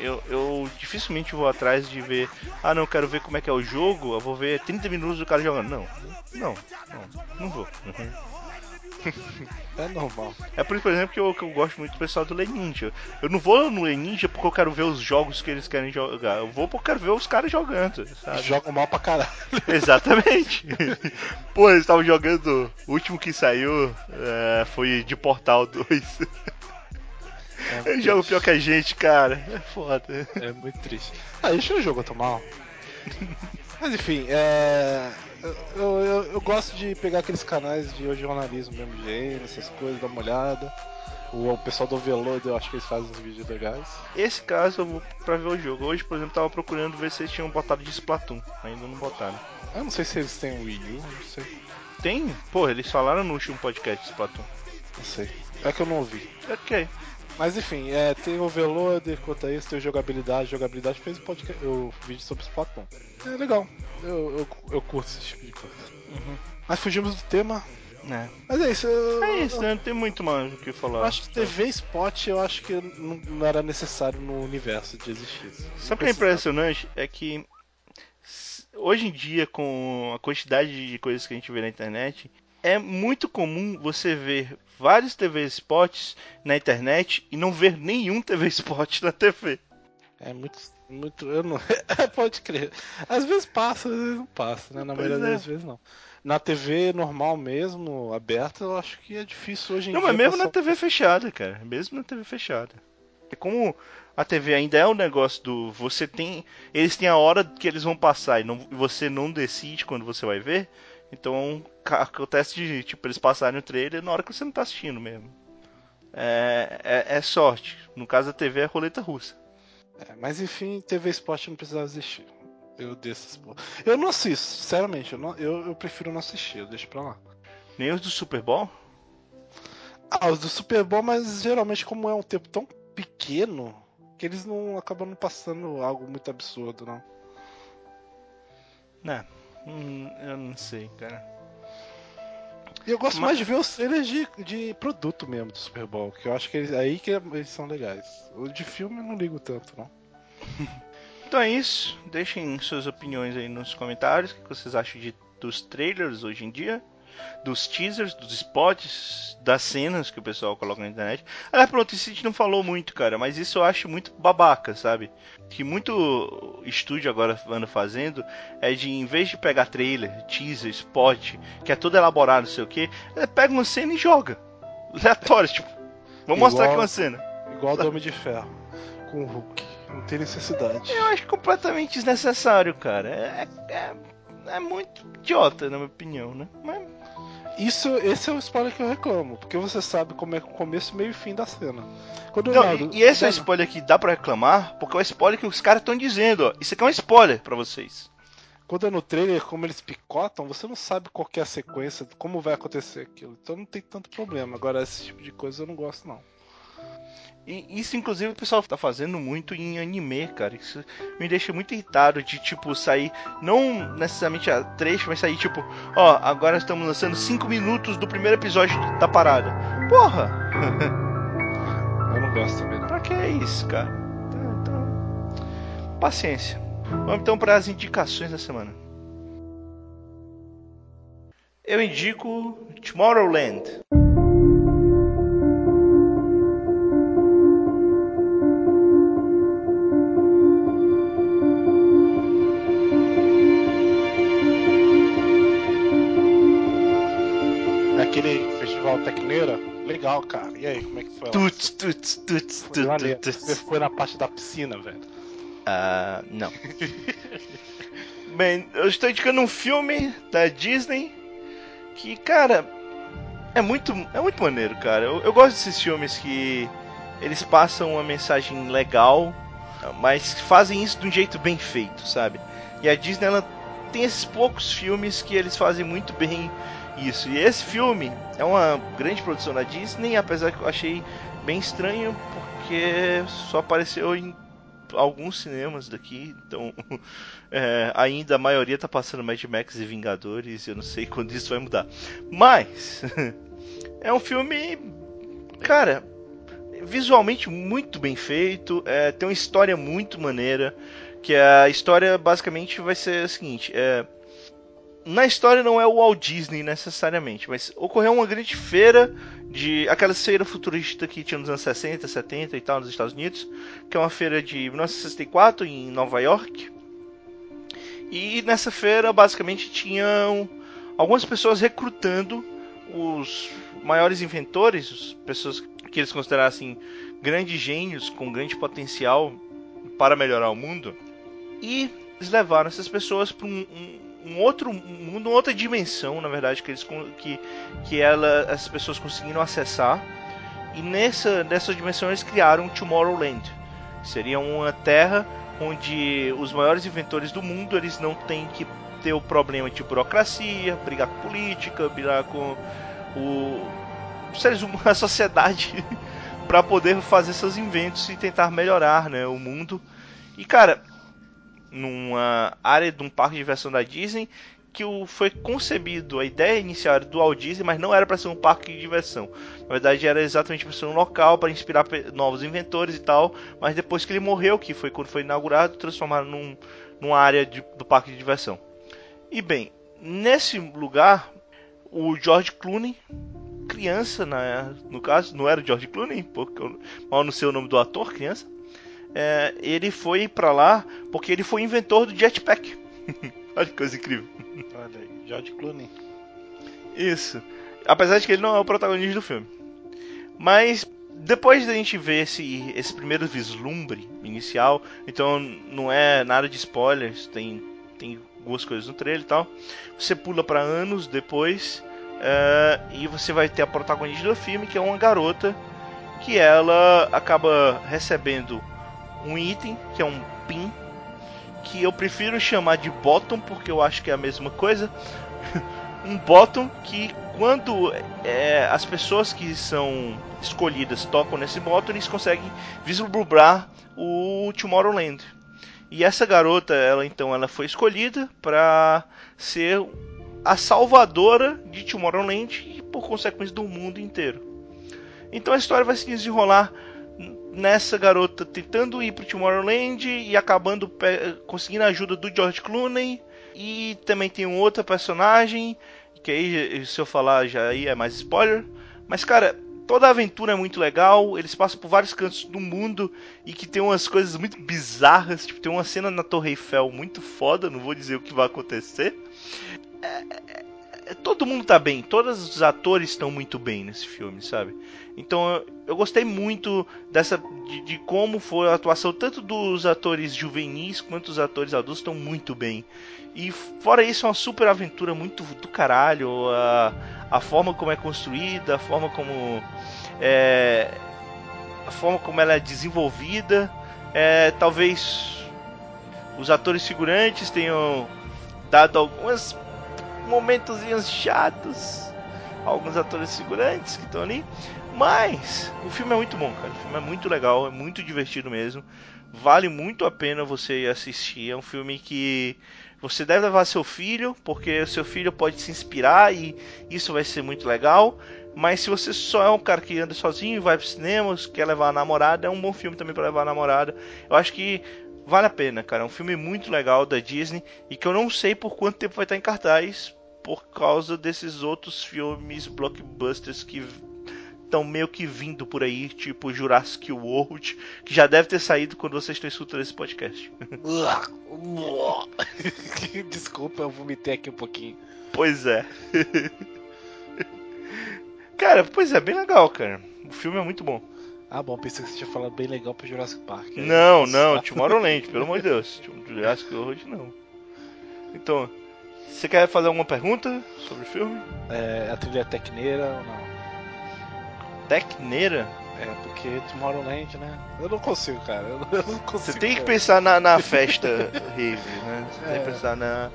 eu, eu dificilmente vou atrás de ver, ah não, quero ver como é que é o jogo, eu vou ver 30 minutos do cara jogando. Não, não, não, não vou. É normal. É por isso, por exemplo, que eu, que eu gosto muito do pessoal do Leninja. Eu não vou no Leninja porque eu quero ver os jogos que eles querem jogar. Eu vou porque eu quero ver os caras jogando, sabe? Jogam mal pra caralho. Exatamente. Pô, eles estavam jogando. O último que saiu é, foi de Portal 2. É Eles jogam pior que a gente, cara. É foda. É muito triste. Ah, isso não jogou tão mal. Mas enfim, é. Eu, eu, eu- gosto de pegar aqueles canais de jornalismo mesmo, GM, essas coisas, dar uma olhada. O, o pessoal do Overload, eu acho que eles fazem uns vídeos legais. Esse caso eu vou pra ver o jogo. Hoje, por exemplo, tava procurando ver se eles tinham botado de Splatoon. Ainda não botaram. Eu não sei se eles têm Wii U, não sei. Tem? Pô, eles falaram no último podcast de Splatoon. Não sei. É que eu não ouvi. Ok. Mas enfim, é, tem Overloader, quanto a isso, tem o jogabilidade. Jogabilidade fez o, podcast, o vídeo sobre Splatoon. É legal. Eu, eu, eu curto esse tipo de coisa. Mas fugimos do tema. É. Mas é isso. Eu, É isso, né? Não tem muito mais o que falar. Eu acho que TV Spot eu acho que não, não era necessário no universo de existir. Sabe o que é impressionante? É que hoje em dia, com a quantidade de coisas que a gente vê na internet, é muito comum você ver vários TV spots na internet e não ver nenhum TV spot na TV. É muito. muito eu não, pode crer. Às vezes passa, às vezes não passa, né? Na Pois maioria é. das vezes não. Na TV normal mesmo, aberta, eu acho que é difícil hoje em Não, dia. mas mesmo na passar- TV fechada, cara. Mesmo na TV fechada. E como a TV ainda é um negócio do. Você tem. Eles têm a hora que eles vão passar e não, você não decide quando você vai ver. Então acontece de tipo, eles passarem o trailer na hora que você não tá assistindo mesmo. É, é, é sorte. No caso da TV é roleta russa. É, mas enfim, TV Spot não precisava existir. Eu desço. Eu não assisto, sinceramente. Eu, não- eu, eu prefiro não assistir, eu deixo pra lá. Nem os do Super Bowl? Ah, os do Super Bowl, mas geralmente como é um tempo tão pequeno que eles não acabam não passando algo muito absurdo, não. Né. Hum, eu não sei, cara. E eu gosto Mas- mais de ver os trailers de, de produto mesmo do Super Bowl, que eu acho que eles, aí que eles são legais. O de filme eu não ligo tanto, não. Então é isso. Deixem suas opiniões aí nos comentários. O que vocês acham de, dos trailers hoje em dia? Dos teasers, dos spots, das cenas que o pessoal coloca na internet. Ah, pronto, isso a gente não falou muito, cara. Mas isso eu acho muito babaca, sabe? Que muito estúdio agora anda fazendo é de, em vez de pegar trailer, teaser, spot, que é todo elaborado, não sei o que, pega uma cena e joga. Aleatório, tipo. Vou mostrar aqui uma cena. Igual do Homem de Ferro, com o Hulk. Não tem necessidade. Eu acho completamente desnecessário, cara. É, é, é muito idiota, na minha opinião, né? Mas, Isso, esse é o spoiler que eu reclamo, porque você sabe como é o começo, meio e fim da cena. Quando não, e, esse é o spoiler que dá pra reclamar, porque é o spoiler que os caras estão dizendo, ó. Isso aqui é um spoiler pra vocês. Quando é no trailer, como eles picotam, você não sabe qual que é a sequência, como vai acontecer aquilo. Então não tem tanto problema. Agora, esse tipo de coisa eu não gosto, não. E isso, inclusive, o pessoal tá fazendo muito em anime, cara. Isso me deixa muito irritado de, tipo, sair, não necessariamente a trecho, mas sair, tipo, ó, agora estamos lançando 5 minutos do primeiro episódio da parada. Porra! Eu não gosto também. Pra que é isso, cara? Tá, Então, paciência. Vamos então para as indicações da semana. Eu indico Tomorrowland. Aí, como é que foi lá? Tuts, tuts, tuts, Foi tuts, maneiro. tuts. Você foi na parte da piscina, velho. Ah, não. Bem, eu estou indicando um filme da Disney que, cara, é muito, é muito maneiro, cara. Eu, eu gosto desses filmes que eles passam uma mensagem legal, mas fazem isso de um jeito bem feito, sabe? E a Disney ela tem esses poucos filmes que eles fazem muito bem isso. E esse filme é uma grande produção da Disney, apesar que eu achei bem estranho porque só apareceu em alguns cinemas daqui, então é, ainda a maioria tá passando Mad Max e Vingadores, eu não sei quando isso vai mudar. Mas é um filme, cara, visualmente muito bem feito, é, tem uma história muito maneira, que a história basicamente vai ser a seguinte, é, na história não é o Walt Disney necessariamente, mas ocorreu uma grande feira de aquela feira futurista que tinha nos anos 60, 70 e tal nos Estados Unidos, que é uma feira de 1964 em Nova York. E nessa feira basicamente tinham algumas pessoas recrutando os maiores inventores, as pessoas que eles considerassem grandes gênios com grande potencial para melhorar o mundo. E eles levaram essas pessoas para um, um, um outro mundo, uma outra dimensão, na verdade, que eles que, que ela, essas pessoas conseguiram acessar. E nessa, nessa dimensão eles criaram Tomorrowland. Seria uma terra onde os maiores inventores do mundo eles não têm que ter o problema de burocracia, brigar com política, brigar com o seres humanos, a sociedade, para poder fazer seus inventos e tentar melhorar, né, o mundo. E cara, numa área de um parque de diversão da Disney que o, foi concebido, a ideia inicial era do Walt Disney, mas não era para ser um parque de diversão. Na verdade, era exatamente para ser um local para inspirar novos inventores e tal. Mas depois que ele morreu, que foi quando foi inaugurado, transformaram num, numa área de, do parque de diversão. E bem, nesse lugar, o George Clooney, criança, na, no caso, não era George Clooney, porque eu mal não sei o nome do ator, criança. É, ele foi para lá porque ele foi inventor do jetpack. Olha que coisa incrível. Olha aí, George Clooney. Isso. Apesar de que ele não é o protagonista do filme. Mas depois da gente ver esse, esse primeiro vislumbre inicial, então não é nada de spoilers, tem, tem algumas coisas no trailer e tal. Você pula para anos depois uh, e você vai ter a protagonista do filme, que é uma garota que ela acaba recebendo um item, que é um pin, que eu prefiro chamar de bottom porque eu acho que é a mesma coisa. um bottom que quando é, as pessoas que são escolhidas tocam nesse bottom, eles conseguem vislumbrar o Tomorrowland. E essa garota, ela então, ela foi escolhida para ser a salvadora de Tomorrowland e por consequência do mundo inteiro. Então a história vai se desenrolar nessa garota tentando ir pro Tomorrowland e acabando conseguindo a ajuda do George Clooney. E também tem um outro personagem, que aí se eu falar já aí é mais spoiler. Mas cara, toda a aventura é muito legal, eles passam por vários cantos do mundo e que tem umas coisas muito bizarras, tipo, tem uma cena na Torre Eiffel muito foda, não vou dizer o que vai acontecer. É, é, todo mundo tá bem, todos os atores estão muito bem nesse filme, sabe? Então eu gostei muito dessa de, de, como foi a atuação tanto dos atores juvenis quanto dos atores adultos estão muito bem. E fora isso é uma super aventura muito do caralho, a, a forma como é construída, a forma como é, a forma como ela é desenvolvida, é, talvez os atores figurantes tenham dado alguns momentos chatos alguns atores figurantes que estão ali. Mas o filme é muito bom, cara. O filme é muito legal, é muito divertido mesmo. Vale muito a pena você assistir. É um filme que você deve levar seu filho, porque seu filho pode se inspirar e isso vai ser muito legal. Mas se você só é um cara que anda sozinho vai pro cinema, quer levar a namorada, é um bom filme também para levar a namorada. Eu acho que vale a pena, cara. É um filme muito legal da Disney e que eu não sei por quanto tempo vai estar em cartaz por causa desses outros filmes blockbusters que estão meio que vindo por aí, tipo Jurassic World, que já deve ter saído quando vocês estão escutando esse podcast. Desculpa, eu vomitei aqui um pouquinho. Pois é. Cara, pois é, bem legal, cara. O filme é muito bom. Ah, bom, pensei que você tinha falado bem legal pro Jurassic Park. Aí- Não, não, Tomorrowland, pelo amor de Deus. Jurassic World não. Então, você quer fazer alguma pergunta sobre o filme? É, a trilha é tecneira ou não? Tecneira? É, porque Tomorrowland, né? Eu não consigo, cara. Eu não, eu não consigo. Você tem que pensar na, na festa rave, né? Você tem É. que pensar na,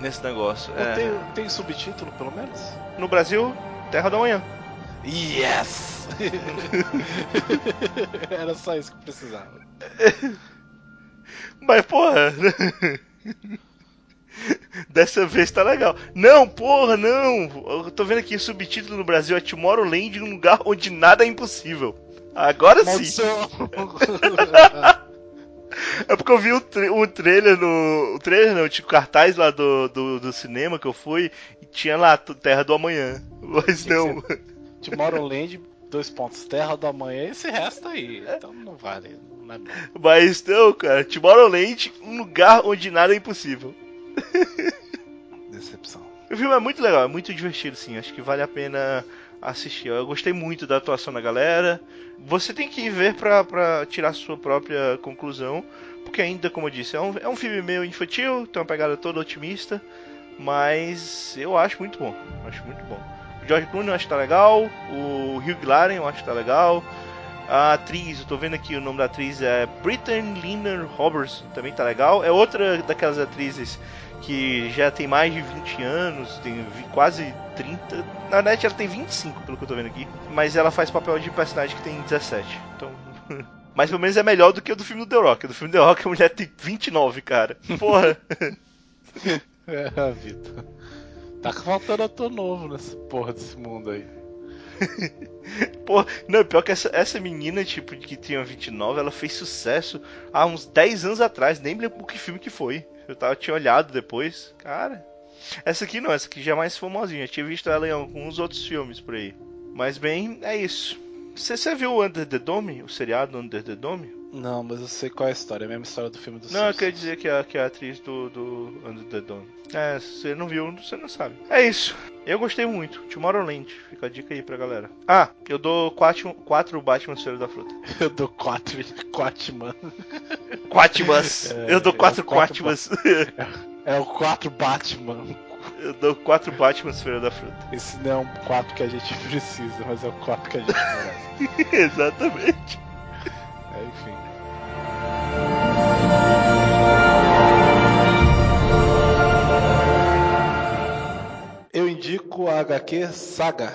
nesse negócio. É. Tem, tem subtítulo, pelo menos? No Brasil, Terra da Manhã. Yes! Era só isso que precisava. Mas, porra. Dessa vez tá legal. Não, porra, não. Eu tô vendo aqui o subtítulo no Brasil é Tomorrowland, um lugar onde nada é impossível. Agora sim. Maldição! É porque eu vi o, tra- o trailer no. O trailer não, tipo, cartaz lá do, do, do cinema que eu fui e tinha lá Terra do Amanhã. Mas não. Tomorrowland, dois pontos. Terra do amanhã e esse resto aí. Então não vale. Não é. Mas não, cara. Tomorrowland, um lugar onde nada é impossível. Decepção. O filme é muito legal, é muito divertido, sim. Acho que vale a pena assistir. Eu gostei muito da atuação da galera. Você tem que ver pra, pra tirar sua própria conclusão. Porque ainda, como eu disse, é um, é um filme meio infantil, tem uma pegada toda otimista. Mas eu acho muito bom. Acho muito bom. O George Clooney eu acho que tá legal. O Hugh Lauren eu acho que tá legal. A atriz, eu tô vendo aqui o nome da atriz é Britton Liner Roberts, também tá legal. É outra daquelas atrizes que já tem mais de 20 anos, tem quase 30. Na verdade, ela tem 25, pelo que eu tô vendo aqui. Mas ela faz papel de personagem que tem 17. Então. Mas pelo menos é melhor do que o do filme do The Rock. O do filme do The Rock a mulher tem 29, cara. Porra. É a vida. Tá faltando ator novo nessa porra desse mundo aí. Porra. Não, pior que essa, essa menina, tipo, que tinha 29, ela fez sucesso há uns 10 anos atrás. Nem lembro que filme que foi. Eu tava, tinha olhado depois. Cara. Essa aqui não, essa aqui já é mais famosinha. Eu tinha visto ela em alguns outros filmes por aí. Mas bem, é isso. Você, você viu o Under the Dome? O seriado Under the Dome? Não, mas eu sei qual é a história. É a mesma história do filme do Não, eu Simpsons. queria dizer que é, que é a atriz do, do Under the Dome. É, se você não viu, você não sabe. É isso. Eu gostei muito. Tomorrowland. Fica a dica aí pra galera. Ah, eu dou 4, quatro Batman Feira da Fruta. Eu dou quatro, quatro man. Quatmas! É, eu dou é quatro o quatro Quatmas. É o quatro Batman. eu dou quatro Batmans Feira da Fruta. Esse não é um 4 que a gente precisa, mas é o 4 que a gente merece. Exatamente. É, enfim. Eu indico a HQ Saga.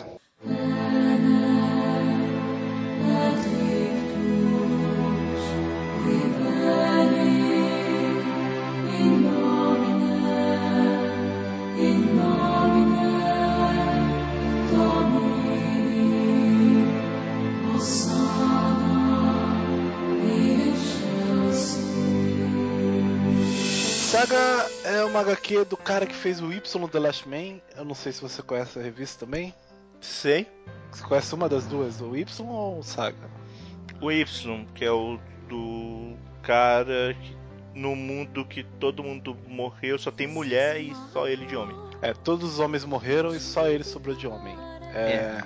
Saga é uma HQ do cara que fez o Y The Last Man. Eu não sei se você conhece a revista também. Sei. Você conhece uma das duas, o Y ou o Saga? O Y, que é o do cara que no mundo que todo mundo morreu, só tem mulher e só ele de homem. É, todos os homens morreram e só ele sobrou de homem. É,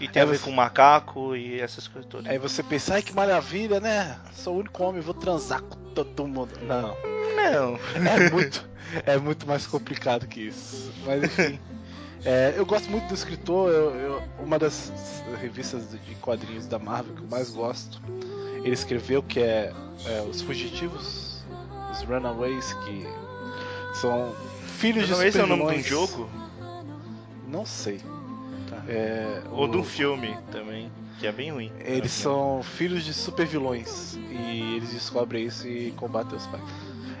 E tem É, a ver você- com macaco e essas coisas todas. Aí você pensa, ai que maravilha, né? Sou o único homem, vou transar com todo mundo. Não, Não. é muito, é muito mais complicado que isso. Mas enfim. É, eu gosto muito do escritor, eu- eu- uma das revistas de quadrinhos da Marvel que eu mais gosto. Ele escreveu que é, é, Os Fugitivos, os Runaways, que são filhos de Não, esse é o nome de um jogo? Não sei. É, Ou de um o- filme também, que é bem ruim. Eles são filhos de supervilões e eles descobrem isso e combatem os pais.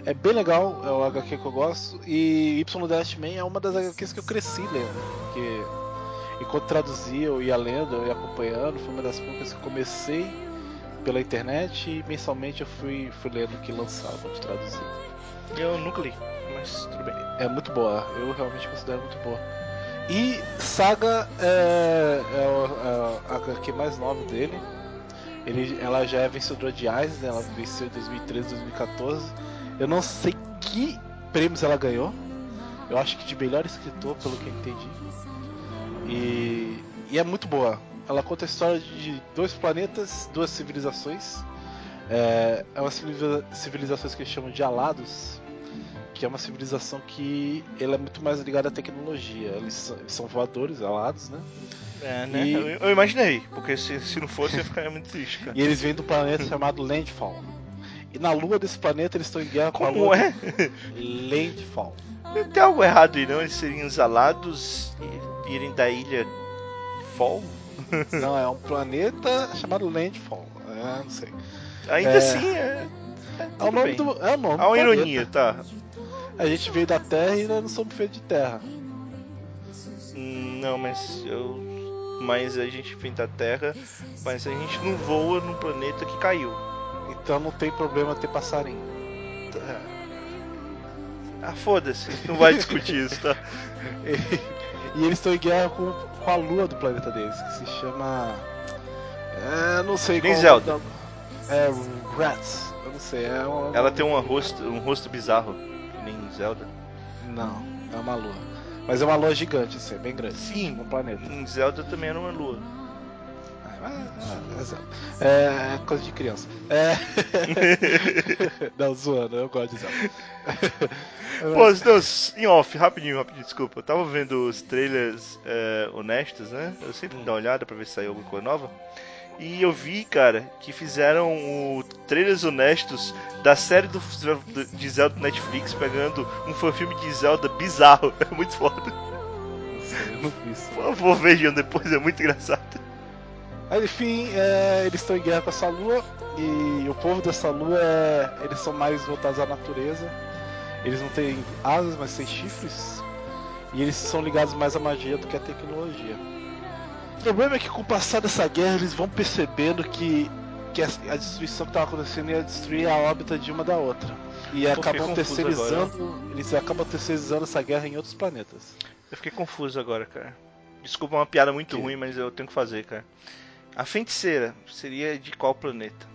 É bem legal, é o HQ que eu gosto. E Y Dash Man é uma das HQs que eu cresci lendo. Porque enquanto traduzia, eu ia lendo, eu ia acompanhando. Foi uma das poucas que eu comecei pela internet e mensalmente eu fui, fui lendo o que lançavam de traduzir. Eu nunca li, mas tudo bem. É muito boa, eu realmente considero muito boa. E Saga é, é, é a HQ mais nova dele. Ele, ela já é vencedora de Eisner, ela venceu em 2013, 2014. Eu não sei que prêmios ela ganhou. Eu acho que de melhor escritor, pelo que eu entendi. E, e é muito boa. ela conta a história de dois planetas, duas civilizações. É, é uma civilização que eles chamam de Alados, que é uma civilização que ela é muito mais ligada à tecnologia. Eles são, voadores, alados, né? É, né? E... Eu, eu, imaginei, porque se, se não fosse ia ficar muito triste, cara. E eles vêm do planeta chamado Landfall. E na lua desse planeta eles estão em guerra Como com a lua. é? Landfall. Não tem algo errado aí, não? Eles seriam exalados e irem da ilha Fall? Não, é um planeta chamado Landfall. É, não sei. Ainda é... assim, é. É, é o nome bem. do. É o nome Há uma ironia, tá? A gente veio da Terra e ainda não somos feitos de terra. Não, mas eu. Mas a gente vem da Terra, mas a gente não voa num planeta que caiu. Então não tem problema ter passarinho. Tá. Ah, foda-se, não vai discutir isso, tá? e, e, eles estão em guerra com, com, a lua do planeta deles, que se chama. É, não sei Nem qual. Zelda. É, Rats. Eu não sei. É uma... Ela tem um rosto, um rosto bizarro, nem Zelda. Não, é uma lua. Mas é uma lua gigante, assim, é bem grande. Sim, um planeta. Em Zelda também era uma lua. É, é, é coisa de criança. É... não, zoando, eu gosto de Zelda. Pô, não, em off, rapidinho, rapidinho, desculpa. Eu tava vendo os trailers é, honestos, né? Eu sempre dou uma olhada pra ver se saiu alguma coisa nova. E eu vi, cara, que fizeram o trailers honestos da série do, de Zelda do Netflix, pegando um filme de Zelda bizarro. É muito foda. Isso. Por favor, vejam depois, é muito engraçado. Aí, enfim, é, eles estão em guerra com essa lua e o povo dessa lua é, eles são mais voltados à natureza. Eles não têm asas, mas têm chifres. E eles são ligados mais à magia do que à tecnologia. O problema é que com o passar dessa guerra eles vão percebendo que, que a, destruição que estava acontecendo ia destruir a órbita de uma da outra. E acabam terceirizando. Agora. Eles acabam terceirizando essa guerra em outros planetas. Eu fiquei confuso agora, cara. Desculpa uma piada muito que? ruim, mas eu tenho que fazer, cara. A feiticeira seria de qual planeta?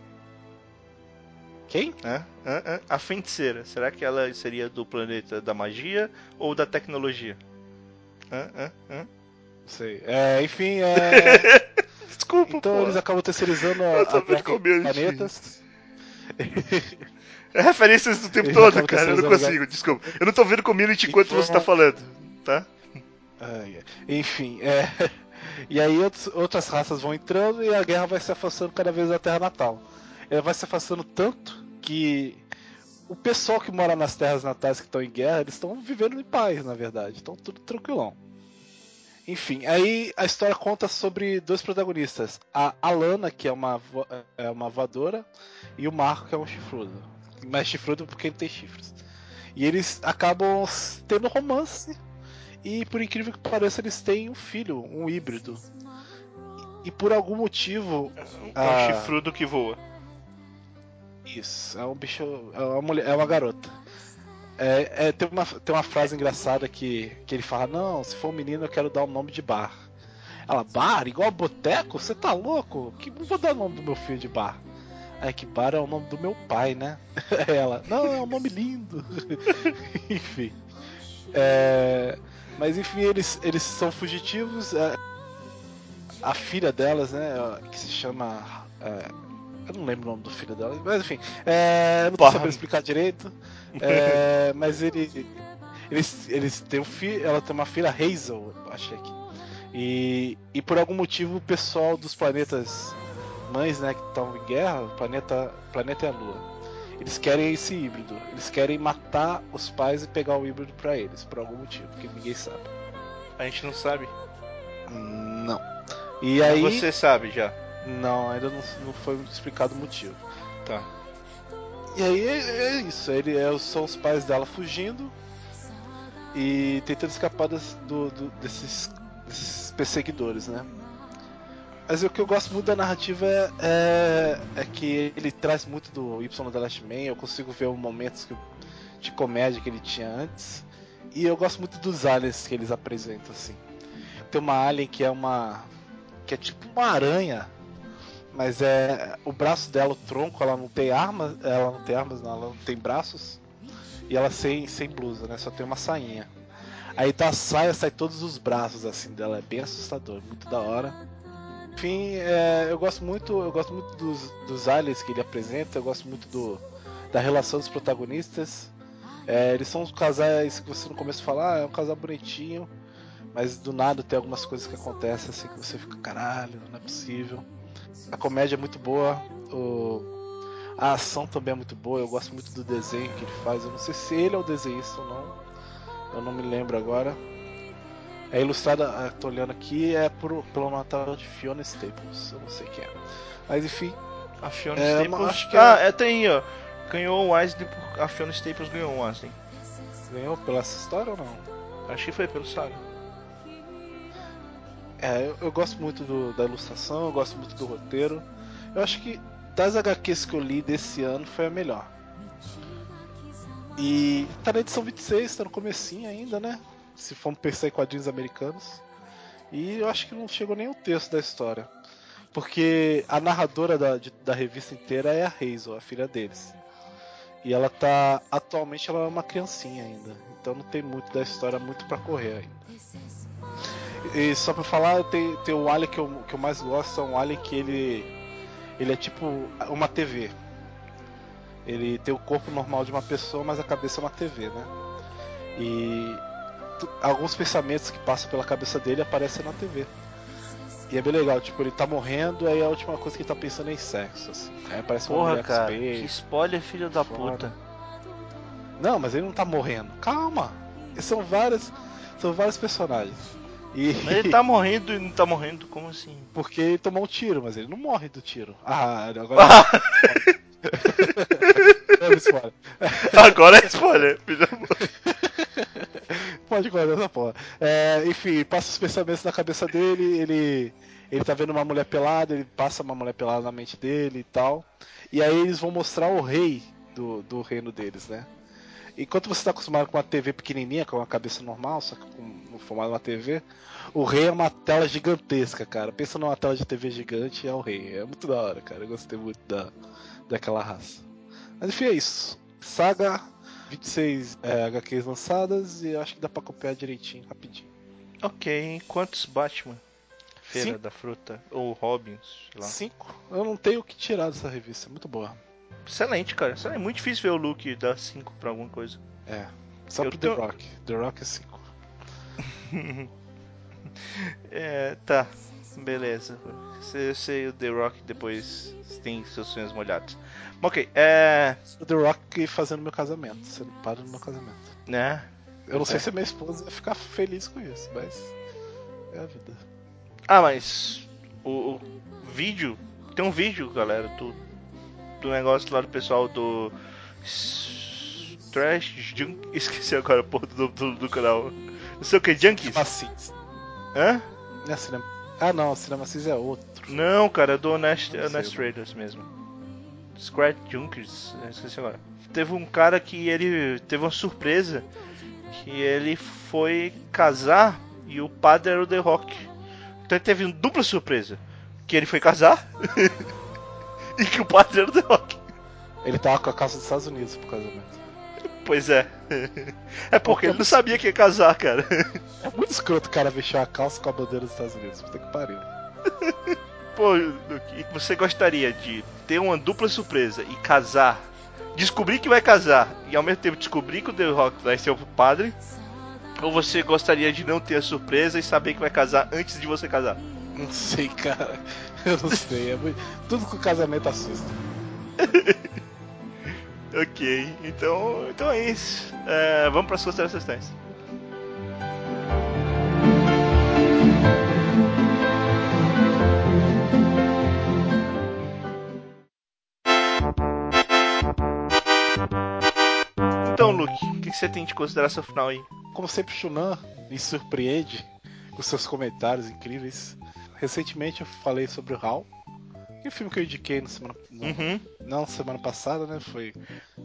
Quem? Hã? Hã? Hã? A feiticeira. Será que ela seria do planeta da magia ou da tecnologia? Hã? Hã? Hã? Sei. É, enfim, é. Desculpa, Então pô. eles acabam terceirizando a, a planetas. É referências do tempo eles todo, cara. Eu não consigo, desculpa. Eu não tô vendo community enquanto então... você tá falando, tá? Ah, yeah. Enfim, é. E aí outras raças vão entrando e a guerra vai se afastando cada vez da Terra Natal. Ela vai se afastando tanto que o pessoal que mora nas terras natais que estão em guerra, eles estão vivendo em paz, na verdade. Estão tudo tranquilão. Enfim, aí a história conta sobre dois protagonistas. A Alana, que é uma, é uma voadora, e o Marco, que é um chifrudo. Mais chifrudo porque ele tem chifres. E eles acabam tendo romance e por incrível que pareça, eles têm um filho, um híbrido. E por algum motivo. É um a... chifrudo que voa. Isso, é um bicho. É uma, mulher, é uma garota. É, é, tem, uma, tem uma frase engraçada que, que ele fala: Não, se for um menino eu quero dar o um nome de bar. Ela, bar? Igual boteco? Você tá louco? Que não vou dar o nome do meu filho de bar. Aí que bar é o nome do meu pai, né? Ela, não, é um nome lindo. Enfim. É, mas enfim, eles, eles são fugitivos. É, a filha delas, né, que se chama. Eu não lembro o nome do filho dela, mas enfim, é, não tô sabendo explicar direito. É, mas ele, eles, eles têm um filho, ela tem uma filha Hazel, achei aqui. E, e por algum motivo o pessoal dos planetas mães, né, que estão em guerra, planeta, planeta é a Lua eles querem esse híbrido. Eles querem matar os pais e pegar o híbrido para eles, por algum motivo, que ninguém sabe. A gente não sabe? Não. E aí. Você sabe já? Não, ainda não, não foi explicado o motivo. Tá. E aí é, é isso. Ele é, são os pais dela fugindo e tentando escapar das, do, do, desses, desses perseguidores, né? Mas o que eu gosto muito da narrativa é, é, é que ele traz muito do Y The Last Man. Eu consigo ver os momentos que, de comédia que ele tinha antes. E eu gosto muito dos aliens que eles apresentam, assim. Tem uma alien que é uma. que é tipo uma aranha. Mas é. O braço dela, o tronco, ela não tem armas. Ela não tem armas, não, ela não tem braços. E ela sem, sem blusa, né? Só tem uma sainha. Aí da saia sai todos os braços assim dela. É bem assustador, muito da hora. enfim, é, eu gosto muito, eu gosto muito dos, dos aliens que ele apresenta, eu gosto muito do, da relação dos protagonistas. É, eles são os casais que você no começo fala, ah, é um casal bonitinho, mas do nada tem algumas coisas que acontecem assim que você fica, caralho, não é possível. A comédia é muito boa, o... a ação também é muito boa, eu gosto muito do desenho que ele faz. Eu não sei se ele é o desenhista ou não, eu não me lembro agora. É ilustrada, tô olhando aqui, é por, pelo Natal de Fiona Staples, eu não sei quem é. Mas enfim. A Fiona É, Staples. acho que ah, é- é, tem aí, ó. Ganhou o Wesley por. A Fiona Staples ganhou o Wesley. Ganhou pela essa história ou não? Acho que foi pelo Saga. É, eu, eu gosto muito do- da ilustração, eu gosto muito do roteiro. Eu acho que das HQs que eu li desse ano foi a melhor. E tá na edição 26, tá no comecinho ainda, né? Se formos pensar em quadrinhos americanos. E eu acho que não chegou nem o texto da história. Porque a narradora da, de- da revista inteira é a Hazel, a filha deles. E ela tá. Atualmente ela é uma criancinha ainda. Então não tem muito da história muito pra correr ainda. E só pra falar, tem, tem o Alien que eu, que eu mais gosto, é um Alien que ele. Ele é tipo uma TV. Ele tem o corpo normal de uma pessoa, mas a cabeça é uma TV, né? E alguns pensamentos que passam pela cabeça dele aparecem na TV. E é bem legal, tipo, ele tá morrendo, aí a última coisa que ele tá pensando é em sexo, assim. Aí aparece uma Porra, mulher cara. Que spoiler, filho da Fora. puta. Não, mas ele não tá morrendo. Calma! São vários. São vários personagens. E... Mas ele tá morrendo e não tá morrendo, como assim? Porque ele tomou um tiro, mas ele não morre do tiro. Ah, agora. Não, spoiler. Agora é spoiler. Pode guardar essa porra. É, enfim, passa os pensamentos na cabeça dele, ele. Ele tá vendo uma mulher pelada, ele passa uma mulher pelada na mente dele e tal. E aí eles vão mostrar o rei do, do reino deles, né? Enquanto você tá acostumado com uma TV pequenininha, com uma cabeça normal, só que com no formato de uma TV, o rei é uma tela gigantesca, cara. Pensa numa tela de TV gigante, é o rei. É muito da hora, cara. Eu gostei muito da, daquela raça. Mas enfim, é isso. Saga 26 é, HQs lançadas e acho que dá pra copiar direitinho, rapidinho. Ok, quantos Batman? Feira Cinco. da Fruta. Ou Robins, sei lá. Cinco. Eu não tenho o que tirar dessa revista, é muito boa. Excelente, cara. É muito difícil ver o look dar 5 pra alguma coisa. É. Só Eu pro tenho- The Rock. The Rock é 5. É, tá. Beleza. Você sei o The Rock depois tem seus sonhos molhados. Ok, é. O The Rock fazendo meu casamento, sendo padre no meu casamento. Né? Eu não sei É. se a minha esposa ia ficar feliz com isso, mas. É a vida. Ah, mas. O, o vídeo. Tem um vídeo, galera, do, do negócio lá do pessoal do. Trash Junk. Esqueci agora a porra do, do, do canal. Não sei o que, Junkies? Macis. Hã? Não é cinema... Ah não, Cinema Cis é outro. Não, cara, é do Honest, Honest. Raiders mesmo. Scratch Junkers, eu esqueci agora. Teve um cara que ele teve uma surpresa que ele foi casar e o padre era o The Rock. Então ele teve uma dupla surpresa. Que ele foi casar e que o padre era o The Rock. Ele tava com a calça dos Estados Unidos pro casamento. Pois é. É porque ele não sabia que ia casar, cara. É muito escroto o cara vestir a calça com a bandeira dos Estados Unidos. Puta que pariu. Pô, Luke, você gostaria de ter uma dupla surpresa e casar, descobrir que vai casar e ao mesmo tempo descobrir que o The Rock vai ser o padre? Ou você gostaria de não ter a surpresa e saber que vai casar antes de você casar? Não sei, cara. Eu não sei. É muito... Tudo com casamento assusta. Ok, então, então é isso. É, vamos para as considerações finais. Então, Luke, o que que você tem de consideração final aí? Como sempre, Shunan me surpreende com seus comentários incríveis. Recentemente eu falei sobre o HAL. Que é o filme que eu indiquei na semana. Uhum. Não semana passada, né? Foi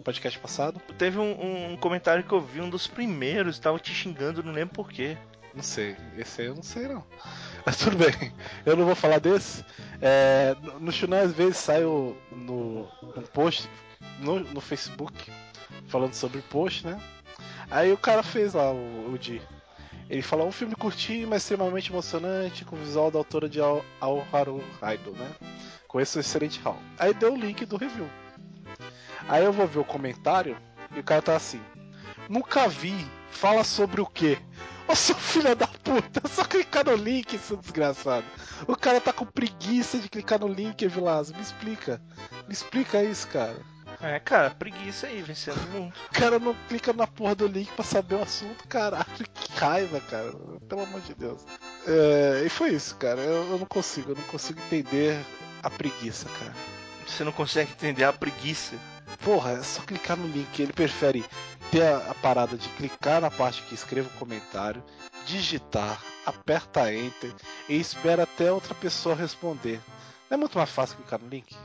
podcast passado. Teve um, um comentário que eu vi, um dos primeiros, tava te xingando, não lembro porquê. Não sei. Esse aí eu não sei não. Mas tudo bem. Eu não vou falar desse. É, no- Shunan às vezes sai o- no, um post no, no Facebook falando sobre o post, né? Aí o cara fez lá o, o Di. Ele fala um filme curtinho, mas extremamente emocionante, com o visual da autora de Al, Al Haru Haido, né? Com esse excelente hall. Aí deu o link do review. Aí eu vou ver o comentário e o cara tá assim: Nunca vi, fala sobre o quê? Ô seu filho da puta, só clicar no link, seu desgraçado. O cara tá com preguiça de clicar no link, Vilazo. Me explica. Me explica isso, cara. É, cara, preguiça aí, vencendo o mundo. O cara não clica na porra do link pra saber o assunto, caralho. Que raiva, cara. Pelo amor de Deus. É, e foi isso, cara. Eu, eu não consigo, eu não consigo entender a preguiça, cara. Você não consegue entender a preguiça. Porra, é só clicar no link. Ele prefere ter a, a parada de clicar na parte que escreva o comentário, digitar, aperta Enter e espera até outra pessoa responder. Não é muito mais fácil clicar no link?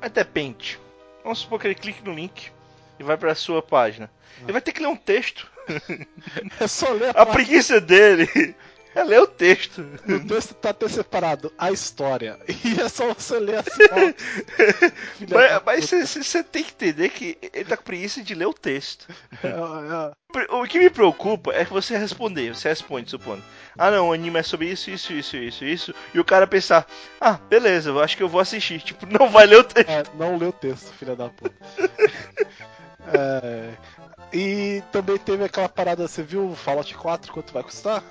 Mas depende. Vamos supor que ele clique no link e vai pra sua página. Ele vai ter que ler um texto. É só ler A preguiça dele é ler o texto. O texto tá até separado, a história. E é só você ler da Mas você tem que entender que ele tá com preguiça de ler o texto. É, é, O que me preocupa é que você responder, você responde, supondo. Ah não, o anime é sobre isso, isso, isso, isso, isso. E o cara pensar, ah, beleza, eu acho que eu vou assistir. Tipo, não vai ler o texto. É, não leu o texto, filha da puta. É, e também teve aquela parada, você viu o Fallout 4 quanto vai custar?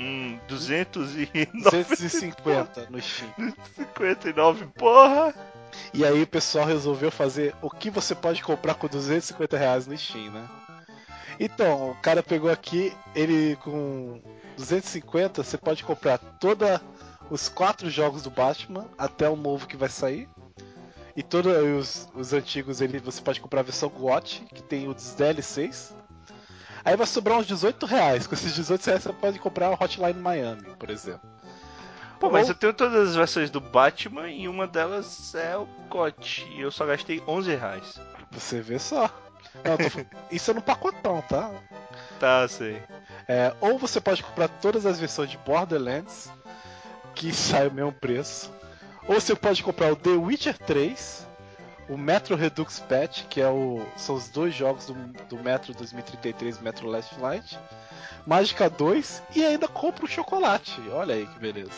Hum, 259, 250 no Steam. 59, porra. E aí o pessoal resolveu fazer o que você pode comprar com 250 reais no Steam, né? Então, o cara pegou aqui, ele com 250, você pode comprar toda os quatro jogos do Batman até o novo que vai sair. E todos os, os antigos ele, você pode comprar a versão GOT, que tem os DLCs. Aí vai sobrar uns 18 reais. Com esses 18 reais você pode comprar o Hotline Miami, por exemplo. Pô, mas Ou- eu tenho todas as versões do Batman e uma delas é o COT. E eu só gastei 11 reais. Você vê só. Não, tô Isso é no pacotão, tá? Tá, sei. É, ou você pode comprar todas as versões de Borderlands, que sai o mesmo preço. Ou você pode comprar o The Witcher 3, o Metro Redux Patch, que é o, são os dois jogos do, do Metro 2033 e Metro Last Light, Mágica 2 e ainda compra o chocolate. Olha aí que beleza.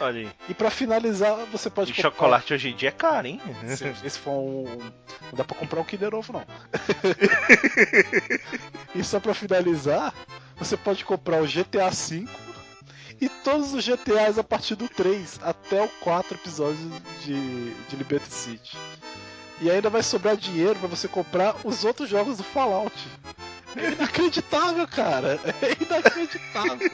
Olha aí. E pra finalizar, você pode E comprar. chocolate hoje em dia é caro, hein? Se, esse for um. Não dá pra comprar um Kinder Ovo, não. e só pra finalizar, você pode comprar o GTA V e todos os GTAs a partir do 3 até o 4 episódios de, de Liberty City. E ainda vai sobrar dinheiro pra você comprar os outros jogos do Fallout. É inacreditável, cara. É inacreditável.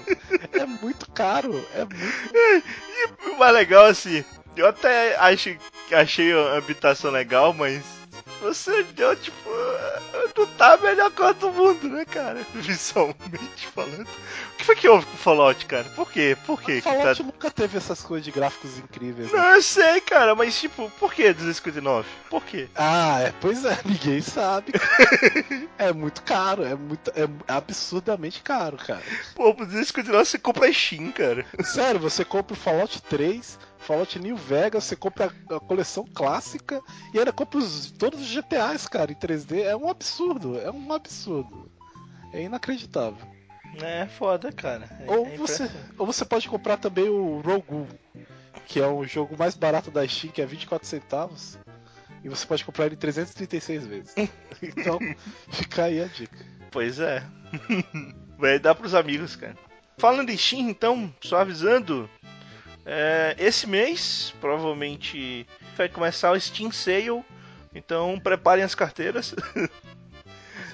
É muito caro. É muito. E o mais legal, assim, eu até acho, achei a habitação legal, mas você deu, tipo, não tá a melhor coisa do mundo, né, cara? Visualmente falando. O que foi que houve com o Fallout, cara? Por quê? Por quê? que Fallout tá... nunca teve essas coisas de gráficos incríveis. né? Não, eu sei, cara, mas tipo, por que 259? Por quê? Ah, é, pois é, ninguém sabe. é muito caro, é muito é absurdamente caro, cara. Pô, por 259 você compra Steam, cara. Sério, você compra o Fallout 3, Fallout New Vegas, você compra a, coleção clássica e ainda compra os- todos os GTAs, cara, em 3D. É um absurdo, é um absurdo. É inacreditável. É foda, cara. É- Ou é você, ou você pode comprar também o Rogu, que é o jogo mais barato da Steam, que é 24 centavos. E você pode comprar ele 336 vezes. Então, fica aí a dica. Pois é. Vai dar pros amigos, cara. Falando em Steam, então, só avisando. É, esse mês, provavelmente, vai começar o Steam Sale. Então, preparem as carteiras. É.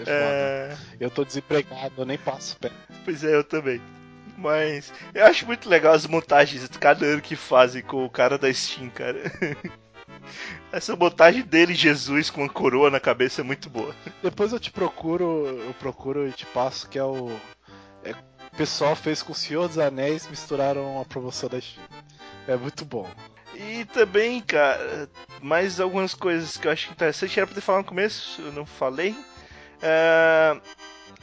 É, Eu tô desempregado, eu nem passo pé. pois é, eu também. Mas eu acho muito legal as montagens de cada ano que fazem com o cara da Steam, cara. Essa montagem dele, Jesus, com uma coroa na cabeça é muito boa. Depois eu te procuro, eu procuro e te passo, que é o. É, o pessoal fez com o Senhor dos Anéis, misturaram a promoção da Steam. É muito bom. E também, cara, mais algumas coisas que eu acho interessante. Era pra ter falado no começo, eu não falei. É,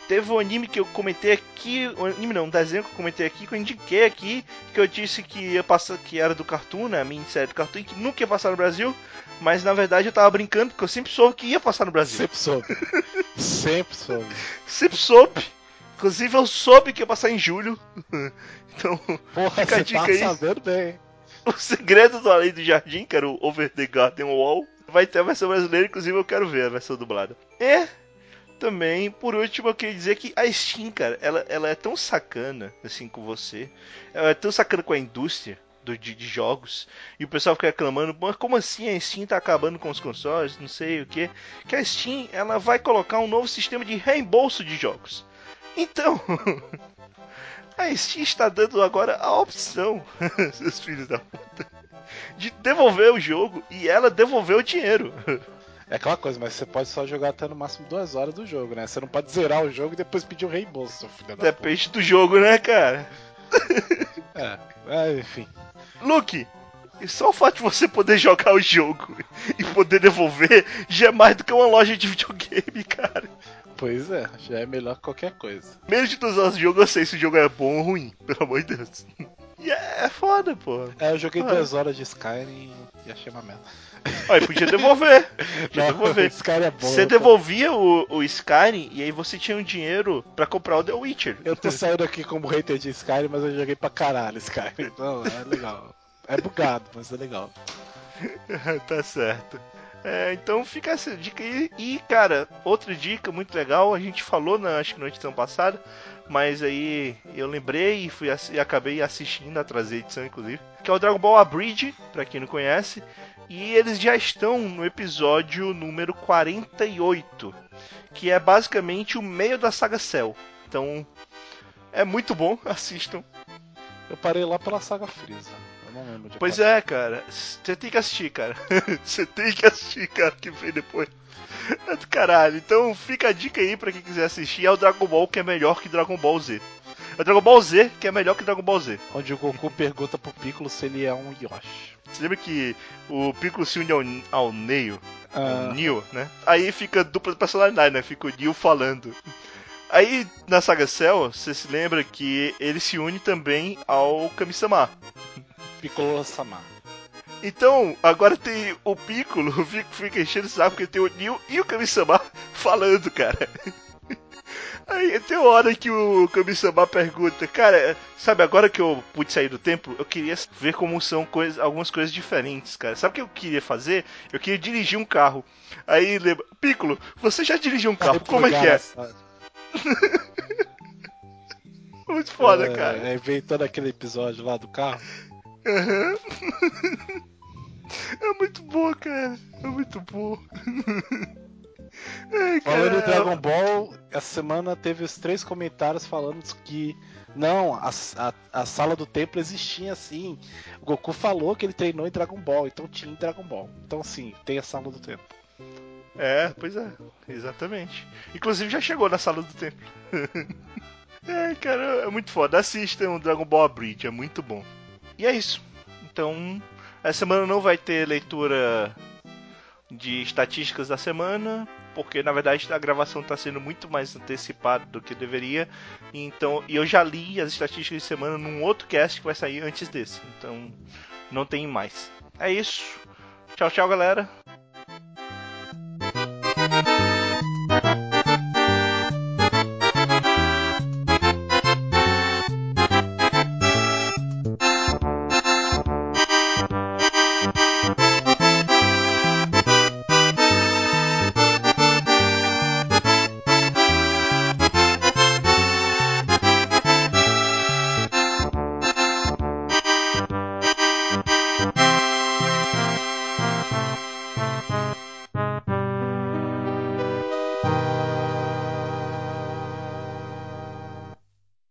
teve um anime que eu comentei aqui. Um anime não, um desenho que eu comentei aqui, que eu indiquei aqui, que eu disse que ia passar, que era do Cartoon, né? A minha série do Cartoon, que nunca ia passar no Brasil. Mas na verdade eu tava brincando, porque eu sempre soube que ia passar no Brasil. Sempre soube. Sempre soube. Sempre soube. Inclusive eu soube que ia passar em julho. Então, Porra, fica a você dica tá aí. sabendo bem. O Segredo do Além do Jardim, que era o Over the Garden Wall, vai ter a versão brasileira, inclusive eu quero ver a versão dublada. E também, por último, eu queria dizer que a Steam, cara, ela, ela é tão sacana, assim, com você. Ela é tão sacana com a indústria do, de, de jogos. E o pessoal fica reclamando, mas como assim a Steam tá acabando com os consoles, não sei o que. Que a Steam, ela vai colocar um novo sistema de reembolso de jogos. Então... A Steam está dando agora a opção, seus filhos da puta, de devolver o jogo e ela devolver o dinheiro. É aquela coisa, mas você pode só jogar até no máximo duas horas do jogo, né? Você não pode zerar o jogo e depois pedir o reembolso, seu filho da puta. Depende do jogo, né, cara? É, é, enfim. Luke, e só o fato de você poder jogar o jogo e poder devolver já é mais do que uma loja de videogame, cara. Pois é, já é melhor que qualquer coisa. Menos de duas horas de jogo eu sei se o jogo é bom ou ruim, pelo amor de Deus. E é, é foda, pô. É, eu joguei Ah. duas horas de Skyrim e achei uma merda. Olha, podia devolver. Podia devolver. Skyrim é bom. Você devolvia o, o Skyrim e aí você tinha um dinheiro pra comprar o The Witcher. Eu tô saindo aqui como hater de Skyrim, mas eu joguei pra caralho Skyrim. Não, é legal. É bugado, mas é legal. tá certo. É, então fica essa dica aí. E, cara, outra dica muito legal, a gente falou na, acho que na edição passada, mas aí eu lembrei e, fui, e acabei assistindo, a edição inclusive, que é o Dragon Ball Abridge, pra quem não conhece, e eles já estão no episódio número 48, que é basicamente o meio da saga Cell. Então, é muito bom, assistam. Eu parei lá pela saga Freeza. Eu não lembro de Pois qual- é, cara. Você tem que assistir, cara. Você tem que assistir, cara, que vem depois. É do caralho. Então fica a dica aí pra quem quiser assistir. É o Dragon Ball que é melhor que Dragon Ball Z. É o Dragon Ball Z que é melhor que Dragon Ball Z. Onde o Goku pergunta pro Piccolo se ele é um Yoshi. Você lembra que o Piccolo se une ao, ao Neo, ao Ah, Neo, né? Aí fica dupla personalidade, né? Fica o Neo falando. Aí na saga Cell, você se lembra que ele se une também ao Kami-sama. Piccolo Sama. Então, agora tem o Piccolo, fica, fica enchendo o saco porque tem o Neo e o Kami-sama falando, cara. Aí tem uma hora que o Kami-sama pergunta, cara, sabe, agora que eu pude sair do templo, eu queria ver como são coisas, algumas coisas diferentes, cara. Sabe o que eu queria fazer? Eu queria dirigir um carro. Aí lembra, Piccolo, você já dirigiu um carro, como é que é? Muito foda, cara. É, vem todo aquele episódio lá do carro. Aham. É muito boa, cara. É muito boa. Ai, Falando cara. Dragon Ball, essa semana teve os três comentários falando que não, a, a, a sala do templo existia sim. O Goku falou que ele treinou em Dragon Ball, então tinha em Dragon Ball. Então sim, tem a sala do templo. É, pois é. Exatamente. Inclusive já chegou na sala do templo. é, cara, é muito foda. Assistam o Dragon Ball Bridge, é muito bom. E é isso. Então, essa semana não vai ter leitura de estatísticas da semana, porque na verdade a gravação está sendo muito mais antecipada do que deveria. Então, e eu já li as estatísticas de semana num outro cast que vai sair antes desse. Então, não tem mais. É isso. Tchau, tchau, galera.